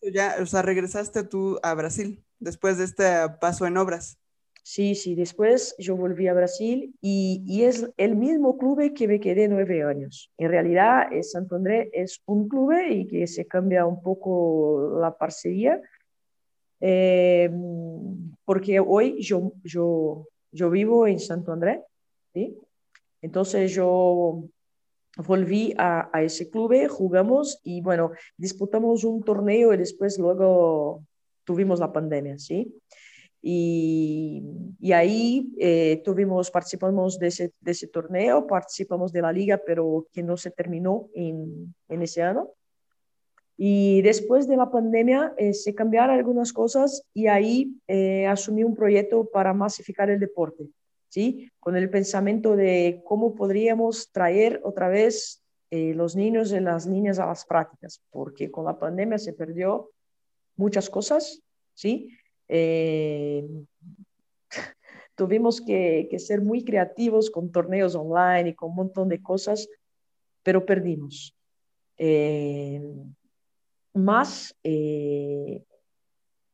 ya, o sea, regresaste tú a Brasil después de este paso en obras. Sí, sí, después yo volví a Brasil y, y, es el mismo club que me quedé nueve años. En realidad, es Santo André es un club y que se cambia un poco la parcería, eh, porque hoy yo, yo yo vivo en Santo André, ¿sí? Entonces yo volví a, ese club, jugamos y bueno, disputamos un torneo y después luego tuvimos la pandemia, ¿sí? Y, ahí eh, tuvimos, participamos de ese, torneo, participamos de la liga, pero que no se terminó en ese año. Y después de la pandemia eh, se cambiaron algunas cosas y ahí eh, asumí un proyecto para masificar el deporte, ¿sí? Con el pensamiento de cómo podríamos traer otra vez eh, los niños y las niñas a las prácticas, porque con la pandemia se perdió muchas cosas, ¿sí? tuvimos que, que, ser muy creativos con torneos online y con un montón de cosas, pero perdimos. Eh, más eh,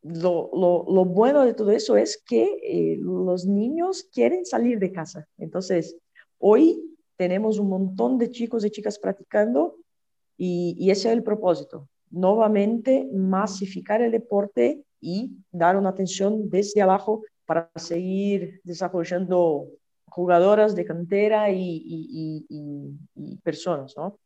lo, lo, lo, bueno de todo eso es que eh, los niños quieren salir de casa. Entonces, hoy tenemos un montón de chicos y chicas practicando y, y ese es el propósito. Nuevamente, masificar el deporte y dar una atención desde abajo para seguir desarrollando jugadoras de cantera y, y, y personas, ¿no?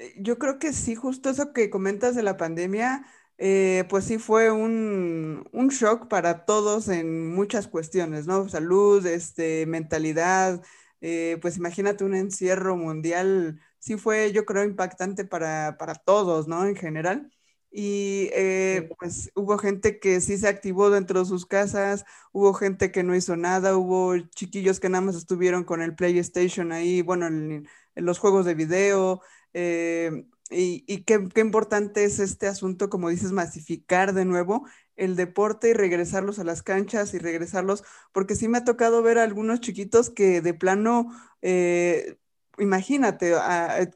Eh, yo creo que sí, justo eso que comentas de la pandemia, eh, pues sí fue un, un, shock para todos en muchas cuestiones, ¿no? Salud, este, mentalidad, eh, pues imagínate un encierro mundial, sí fue, yo creo, impactante para, para todos, ¿no? En general. y eh, pues hubo gente que sí se activó dentro de sus casas, hubo gente que no hizo nada, hubo chiquillos que nada más estuvieron con el PlayStation ahí, bueno, en, los juegos de video. Eh, y, qué, importante es este asunto, como dices, masificar de nuevo el deporte y regresarlos a las canchas y regresarlos, porque sí me ha tocado ver a algunos chiquitos que de plano eh, imagínate,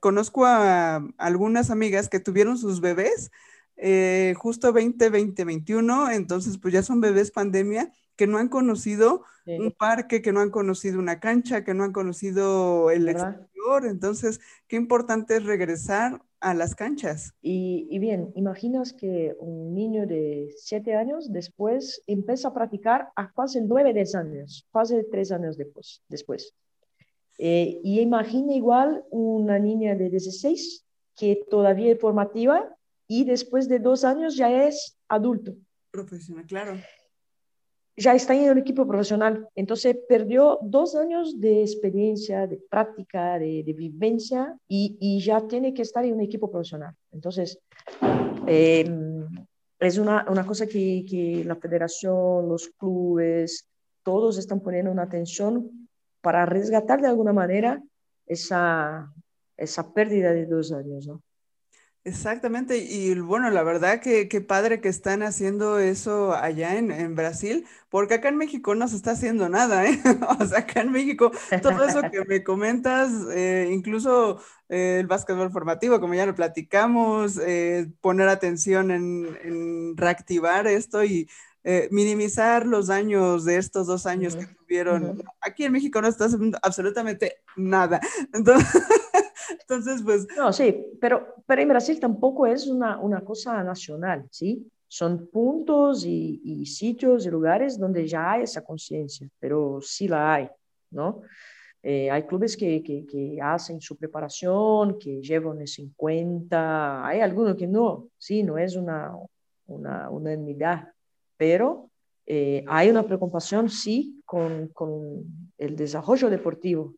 conozco a, algunas amigas que tuvieron sus bebés eh, justo 20, 20, 21, entonces pues ya son bebés pandemia que no han conocido un parque, que no han conocido una cancha, que no han conocido el exterior, entonces qué importante es regresar a las canchas. Y, y, bien, imaginas que un niño de 7 años después empieza a practicar a casi 9, 10 años, casi 3 años después. después. Eh, y imagina igual una niña de 16 que todavía es formativa y después de dos años ya es adulto. Profesional, claro. Ya está en el equipo profesional. Entonces perdió dos años de experiencia, de práctica, de, vivencia y, y, ya tiene que estar en un equipo profesional. Entonces, em, es una, una cosa que, que la federación, los clubes, todos están poniendo una atención para resgatar de alguna manera esa, esa pérdida de dos años, ¿no? Exactamente, y bueno, la verdad que qué padre que están haciendo eso allá en, en, Brasil, porque acá en México no se está haciendo nada, ¿eh? O sea, acá en México, todo eso que me comentas, eh, incluso eh, el básquetbol formativo, como ya lo platicamos, eh, poner atención en, en, reactivar esto y minimizar los daños de estos dos años que tuvieron. Aquí en México no está haciendo absolutamente nada. Entonces... Entonces, pues... No, sí, pero, pero en Brasil tampoco es una, una cosa nacional, ¿sí? Son puntos y, y, sitios y lugares donde ya hay esa conciencia, pero sí la hay, ¿no? Eh, hay clubes que, que, que, hacen su preparación, que llevan eso en cuenta, hay algunos que no, sí, no es una, una unanimidad, pero eh, hay una preocupación, sí, con, con el desarrollo deportivo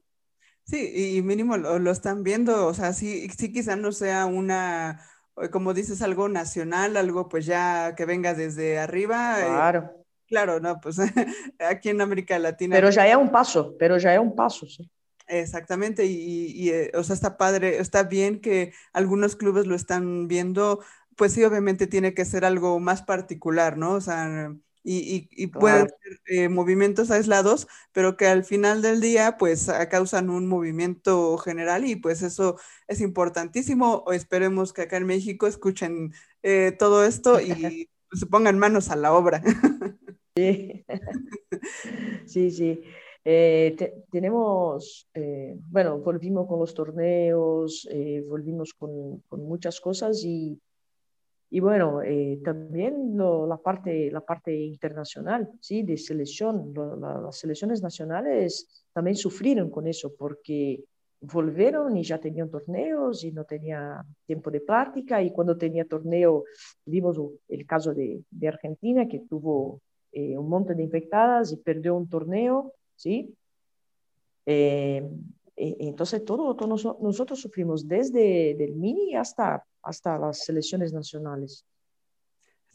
Sí, y mínimo lo, están viendo, o sea, sí, sí quizá no sea una, eh, como dices, algo nacional, algo pues ya que venga desde arriba. Eh, claro. claro, no, pues aquí en América Latina. Pero ya es un paso, pero ya es un paso, sí. Exactamente, y, y, eh, o sea, está padre, está bien que algunos clubes lo están viendo, pues sí, obviamente tiene que ser algo más particular, ¿no? O sea, y, pueden ser eh, movimientos aislados, pero que al final del día pues causan un movimiento general y pues eso es importantísimo. O esperemos que acá en México escuchen eh, todo esto y se pongan manos a la obra. Sí, sí. sí. Eh, tenemos, bueno, volvimos con los torneos, volvimos con, con, muchas cosas y y bueno, eh, también la, parte, la parte internacional, ¿sí? De selección. las selecciones nacionales también sufrieron con eso porque volvieron y ya tenían torneos y no tenía tiempo de práctica y cuando tenía torneo vimos el caso de, de Argentina que tuvo eh, un montón de infectadas y perdió un torneo, ¿sí? Eh, entonces todo, todo, nosotros sufrimos desde el mini hasta hasta las selecciones nacionales.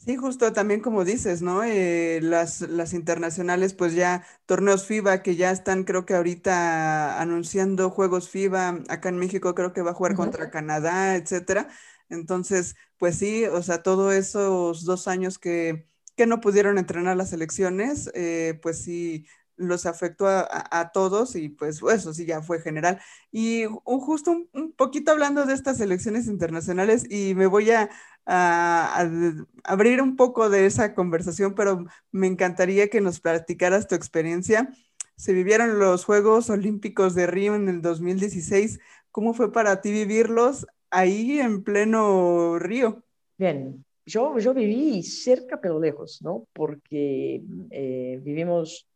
Sí, justo también como dices, ¿no? Eh, las, las internacionales, pues ya torneos FIBA que ya están, creo que ahorita anunciando juegos FIBA, acá en México creo que va a jugar contra Canadá, etcétera. Entonces, pues sí, o sea, todos esos dos años que, que no pudieron entrenar las selecciones, eh, pues sí, los afectó a, todos y pues eso sí ya fue general. Y justo un, poquito hablando de estas elecciones internacionales y me voy a, abrir un poco de esa conversación, pero me encantaría que nos platicaras tu experiencia. Se vivieron los Juegos Olímpicos de Río en el 2016. ¿Cómo fue para ti vivirlos ahí en pleno Río? Bien, yo, yo viví cerca pero lejos, ¿no? Porque eh, vivimos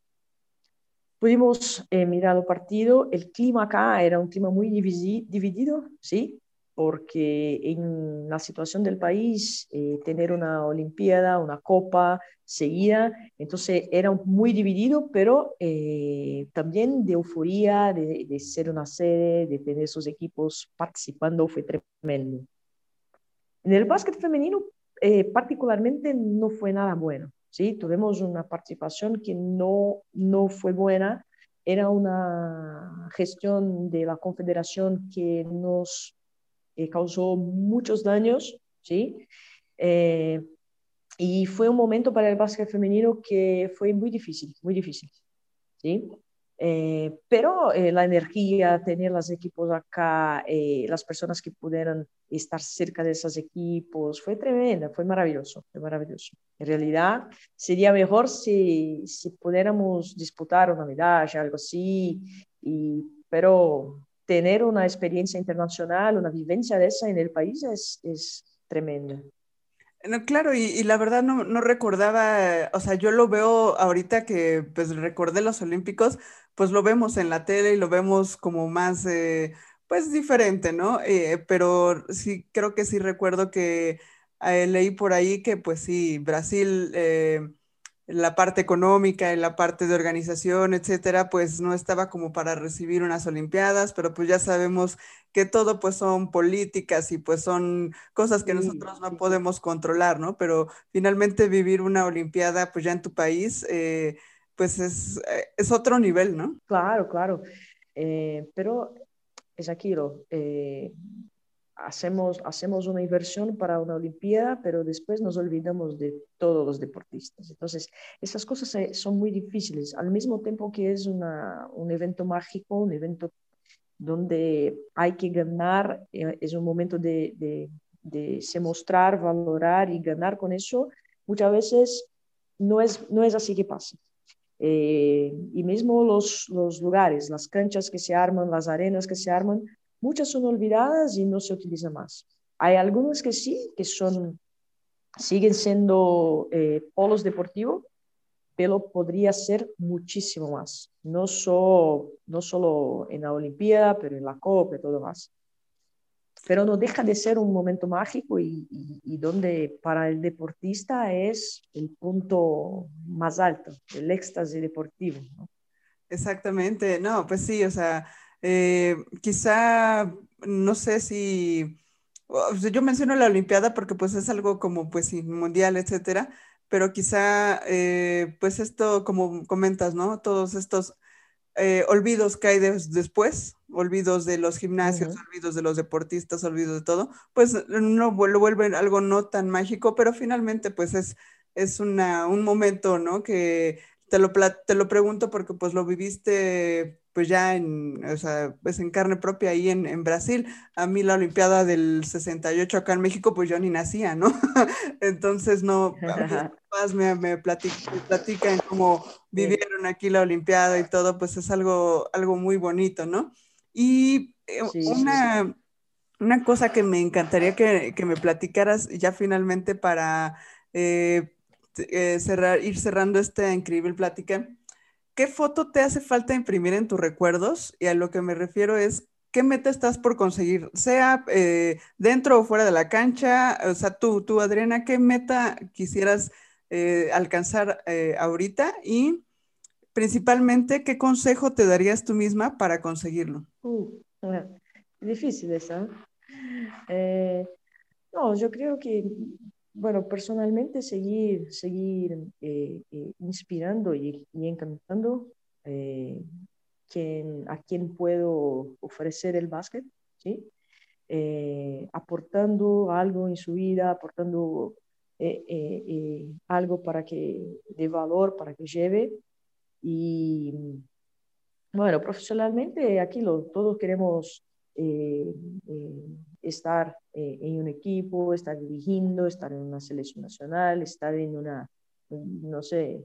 Pudimos eh, mirar el partido. El clima acá era un clima muy dividido, ¿sí? Porque en la situación del país, eh, tener una Olimpiada, una Copa seguida, entonces era muy dividido, pero eh, también de euforia, de, de, ser una sede, de tener esos equipos participando, fue tremendo. En el básquet femenino eh, particularmente no fue nada bueno. ¿Sí? Tuvimos una participación que no, no fue buena. Era una gestión de la confederación que nos eh, causó muchos daños. ¿sí? Eh, y fue un momento para el básquet femenino que fue muy difícil, muy difícil. ¿sí? Eh, pero la energía, tener los equipos acá, las personas que pudieran estar cerca de esos equipos, fue tremenda, fue maravilloso, fue maravilloso. En realidad, sería mejor si, si pudiéramos disputar una medalla, algo así, y, pero tener una experiencia internacional, una vivencia de esa en el país es, es tremenda. No, claro, y, la verdad no, no, recordaba, o sea, yo lo veo ahorita que pues recordé los Olímpicos, pues lo vemos en la tele y lo vemos como más, eh, pues diferente, ¿no? Eh, pero sí, creo que sí recuerdo que eh, leí por ahí que pues sí, Brasil la parte económica y la parte de organización, etcétera, pues no estaba como para recibir unas olimpiadas, pero pues ya sabemos que todo pues son políticas y pues son cosas que nosotros no podemos controlar, ¿no? Pero finalmente vivir una olimpiada pues ya en tu país, eh, pues es, eh, es, otro nivel, ¿no? Claro, claro. Eh, pero es aquí lo hacemos, hacemos una inversión para una Olimpiada, pero después nos olvidamos de todos los deportistas. Entonces, esas cosas eh, son muy difíciles, al mismo tiempo que es un evento mágico, un evento donde hay que ganar, eh, es un momento de, de, de, se mostrar, valorar y ganar con eso, muchas veces no es, no es así que pasa. Eh, y mismo los, los lugares, las canchas que se arman, las arenas que se arman, Muchas son olvidadas y no se utilizan más. Hay algunas que sí, que son, siguen siendo eh, polos deportivos, pero podría ser muchísimo más. No, so, no solo en la Olimpiada, pero en la Copa y todo más. Pero no deja de ser un momento mágico y, donde para el deportista es el punto más alto, el éxtasis deportivo. Exactamente, no, pues sí, o sea, eh, quizá, no sé si, yo menciono la Olimpiada porque pues es algo como pues mundial, etcétera, pero quizá eh, pues esto, como comentas, ¿no? Todos estos eh, olvidos que hay después, olvidos de los gimnasios, olvidos de los deportistas, olvidos de todo, pues no lo vuelven algo no tan mágico, pero finalmente pues es, es una, un momento, ¿no? Que te lo, te lo pregunto porque pues lo viviste pues ya en, o sea, pues en carne propia ahí en, en, Brasil. A mí la Olimpiada del 68 acá en México, pues yo ni nacía, ¿no? Entonces, no, mis me, me, platican, cómo vivieron aquí la Olimpiada y todo, pues es algo, algo muy bonito, ¿no? Y eh, una, una cosa que me encantaría que, que me platicaras ya finalmente para eh, eh, cerrar, ir cerrando esta increíble plática ¿qué foto te hace falta imprimir en tus recuerdos? Y a lo que me refiero es, ¿qué meta estás por conseguir? Sea eh, dentro o fuera de la cancha, o sea, tú, tú Adriana, ¿qué meta quisieras eh, alcanzar ahorita? Y principalmente, ¿qué consejo te darías tú misma para conseguirlo? Uh, difícil esa. no, yo creo que bueno, personalmente seguir, seguir eh, eh, inspirando y, encantando eh, a quien puedo ofrecer el básquet, ¿sí? aportando algo en su vida, aportando algo para que de valor, para que lleve. Y bueno, profesionalmente aquí lo, todos queremos estar eh, en un equipo, estar dirigiendo, estar en una selección nacional, estar en una, no sé,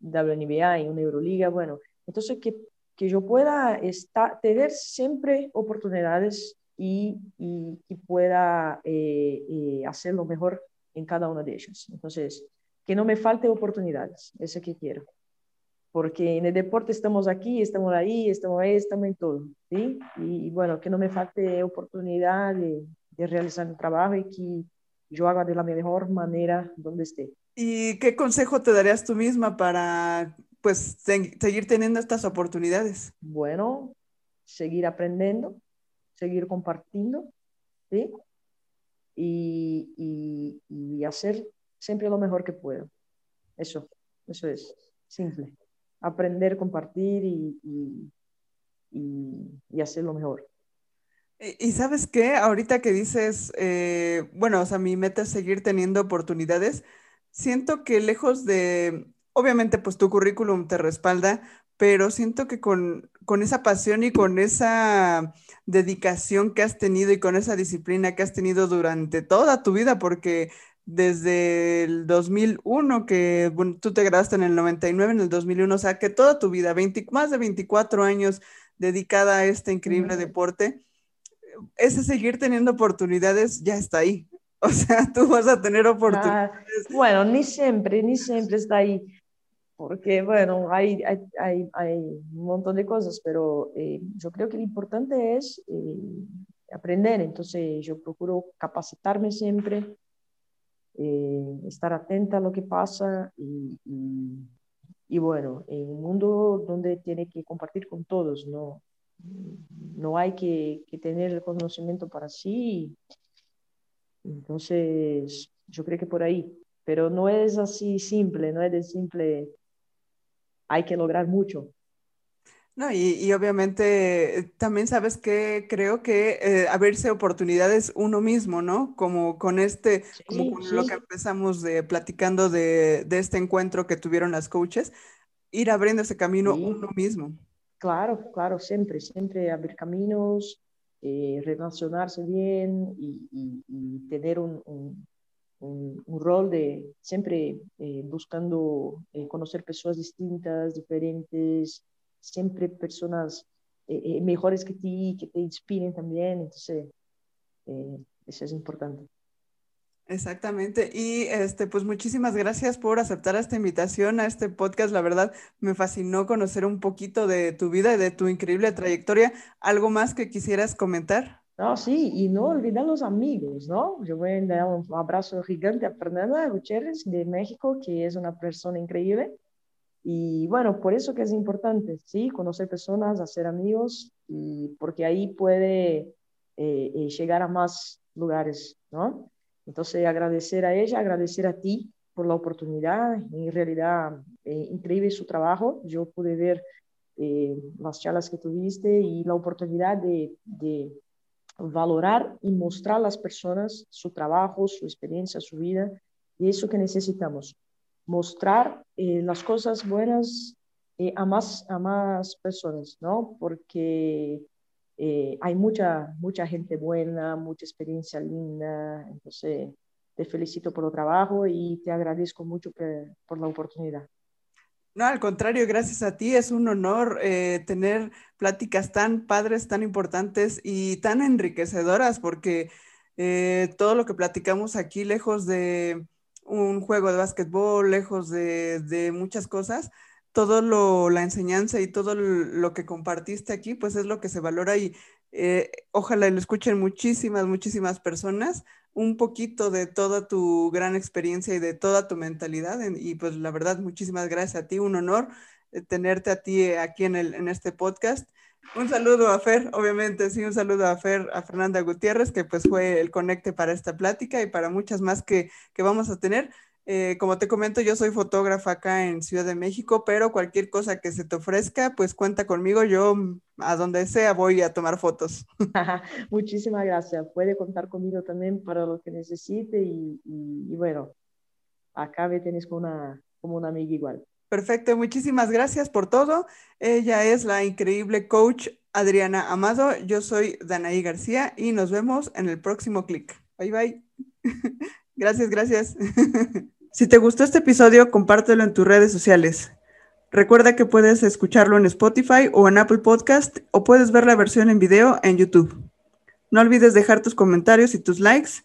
WNBA, en una Euroliga, bueno, entonces que, que yo pueda estar, tener siempre oportunidades y, y, pueda eh, eh, hacer lo mejor en cada una de ellas. Entonces, que no me falte oportunidades, eso que quiero porque en el deporte estamos aquí, estamos ahí, estamos ahí, estamos en todo, ¿sí? Y, bueno, que no me falte oportunidad de, de, realizar mi trabajo y que yo haga de la mejor manera donde esté. ¿Y qué consejo te darías tú misma para pues seguir teniendo estas oportunidades? Bueno, seguir aprendiendo, seguir compartiendo, ¿sí? y, y, hacer siempre lo mejor que puedo. Eso, eso es simple. Aprender, compartir y, y hacer lo mejor. Y sabes qué, ahorita que dices, eh, bueno, o sea, mi meta es seguir teniendo oportunidades, siento que lejos de, obviamente, pues tu currículum te respalda, pero siento que con, con esa pasión y con esa dedicación que has tenido y con esa disciplina que has tenido durante toda tu vida, porque desde el 2001, que bueno, tú te graduaste en el 99, en el 2001, o sea, que toda tu vida, 20, más de 24 años dedicada a este increíble deporte ese seguir teniendo oportunidades ya está ahí. O sea, tú vas a tener oportunidades. bueno, ni siempre, ni siempre está ahí. Porque, bueno, hay, hay, hay, hay un montón de cosas, pero eh, yo creo que lo importante es eh, aprender. Entonces, yo procuro capacitarme siempre, eh, estar atenta a lo que pasa y, y, y, bueno, en un mundo donde tiene que compartir con todos, ¿no? no hay que, tener el conocimiento para sí. Entonces, yo creo que por ahí, pero no es así simple, no es de simple, hay que lograr mucho. No, y, obviamente eh, también sabes que creo que eh, abrirse oportunidades uno mismo, ¿no? Como con este, como con lo que empezamos de, platicando de, de, este encuentro que tuvieron las coaches, ir abriendo ese camino uno mismo. Claro, claro, siempre, siempre abrir caminos, eh, relacionarse bien y, tener un, un, rol de siempre eh, buscando eh, conocer personas distintas, diferentes, siempre personas mejores que ti, que te inspiren también. Entonces, eso es importante. Exactamente. Y este, pues muchísimas gracias por aceptar esta invitación a este podcast. La verdad, me fascinó conocer un poquito de tu vida y de tu increíble trayectoria. ¿Algo más que quisieras comentar? No, sí, y no olvidar los amigos, ¿no? Yo voy a dar un abrazo gigante a Fernanda Gutiérrez de México, que es una persona increíble. Y bueno, por eso que es importante, ¿sí? Conocer personas, hacer amigos, y porque ahí puede eh, eh, llegar a más lugares, ¿no? Entonces, agradecer a ella, agradecer a ti por la oportunidad. En realidad, eh, increíble su trabajo. Yo pude ver eh, las charlas que tuviste y la oportunidad de, de, valorar y mostrar a las personas su trabajo, su experiencia, su vida. Y eso que necesitamos, mostrar eh, las cosas buenas a, más, a más personas, ¿no? Porque eh, hay mucha, mucha gente buena, mucha experiencia linda, entonces te felicito por el trabajo y te agradezco mucho por, la oportunidad. No, al contrario, gracias a ti. Es un honor eh, tener pláticas tan padres, tan importantes y tan enriquecedoras, porque eh, todo lo que platicamos aquí, lejos de un juego de básquetbol, lejos de, de muchas cosas, todo lo, la enseñanza y todo lo que compartiste aquí, pues es lo que se valora y eh, ojalá lo escuchen muchísimas, muchísimas personas, un poquito de toda tu gran experiencia y de toda tu mentalidad. Y pues la verdad, muchísimas gracias a ti, un honor eh, tenerte a ti aquí en, el, en este podcast. Un saludo a Fer, obviamente, sí, un saludo a Fer, a Fernanda Gutiérrez, que pues fue el conecte para esta plática y para muchas más que, que vamos a tener. Eh, como te comento, yo soy fotógrafa acá en Ciudad de México, pero cualquier cosa que se te ofrezca, pues cuenta conmigo. Yo mm, a donde sea voy a tomar fotos. Muchísimas gracias. Puede contar conmigo también para lo que necesite y, bueno, acá me tenés una, como una amiga igual. Perfecto, muchísimas gracias por todo. Ella es la increíble coach Adriana Amado. Yo soy Danaí García y nos vemos en el próximo clic. Bye bye. gracias, gracias. Si te gustó este episodio, compártelo en tus redes sociales. Recuerda que puedes escucharlo en Spotify o en Apple Podcast o puedes ver la versión en video en YouTube. No olvides dejar tus comentarios y tus likes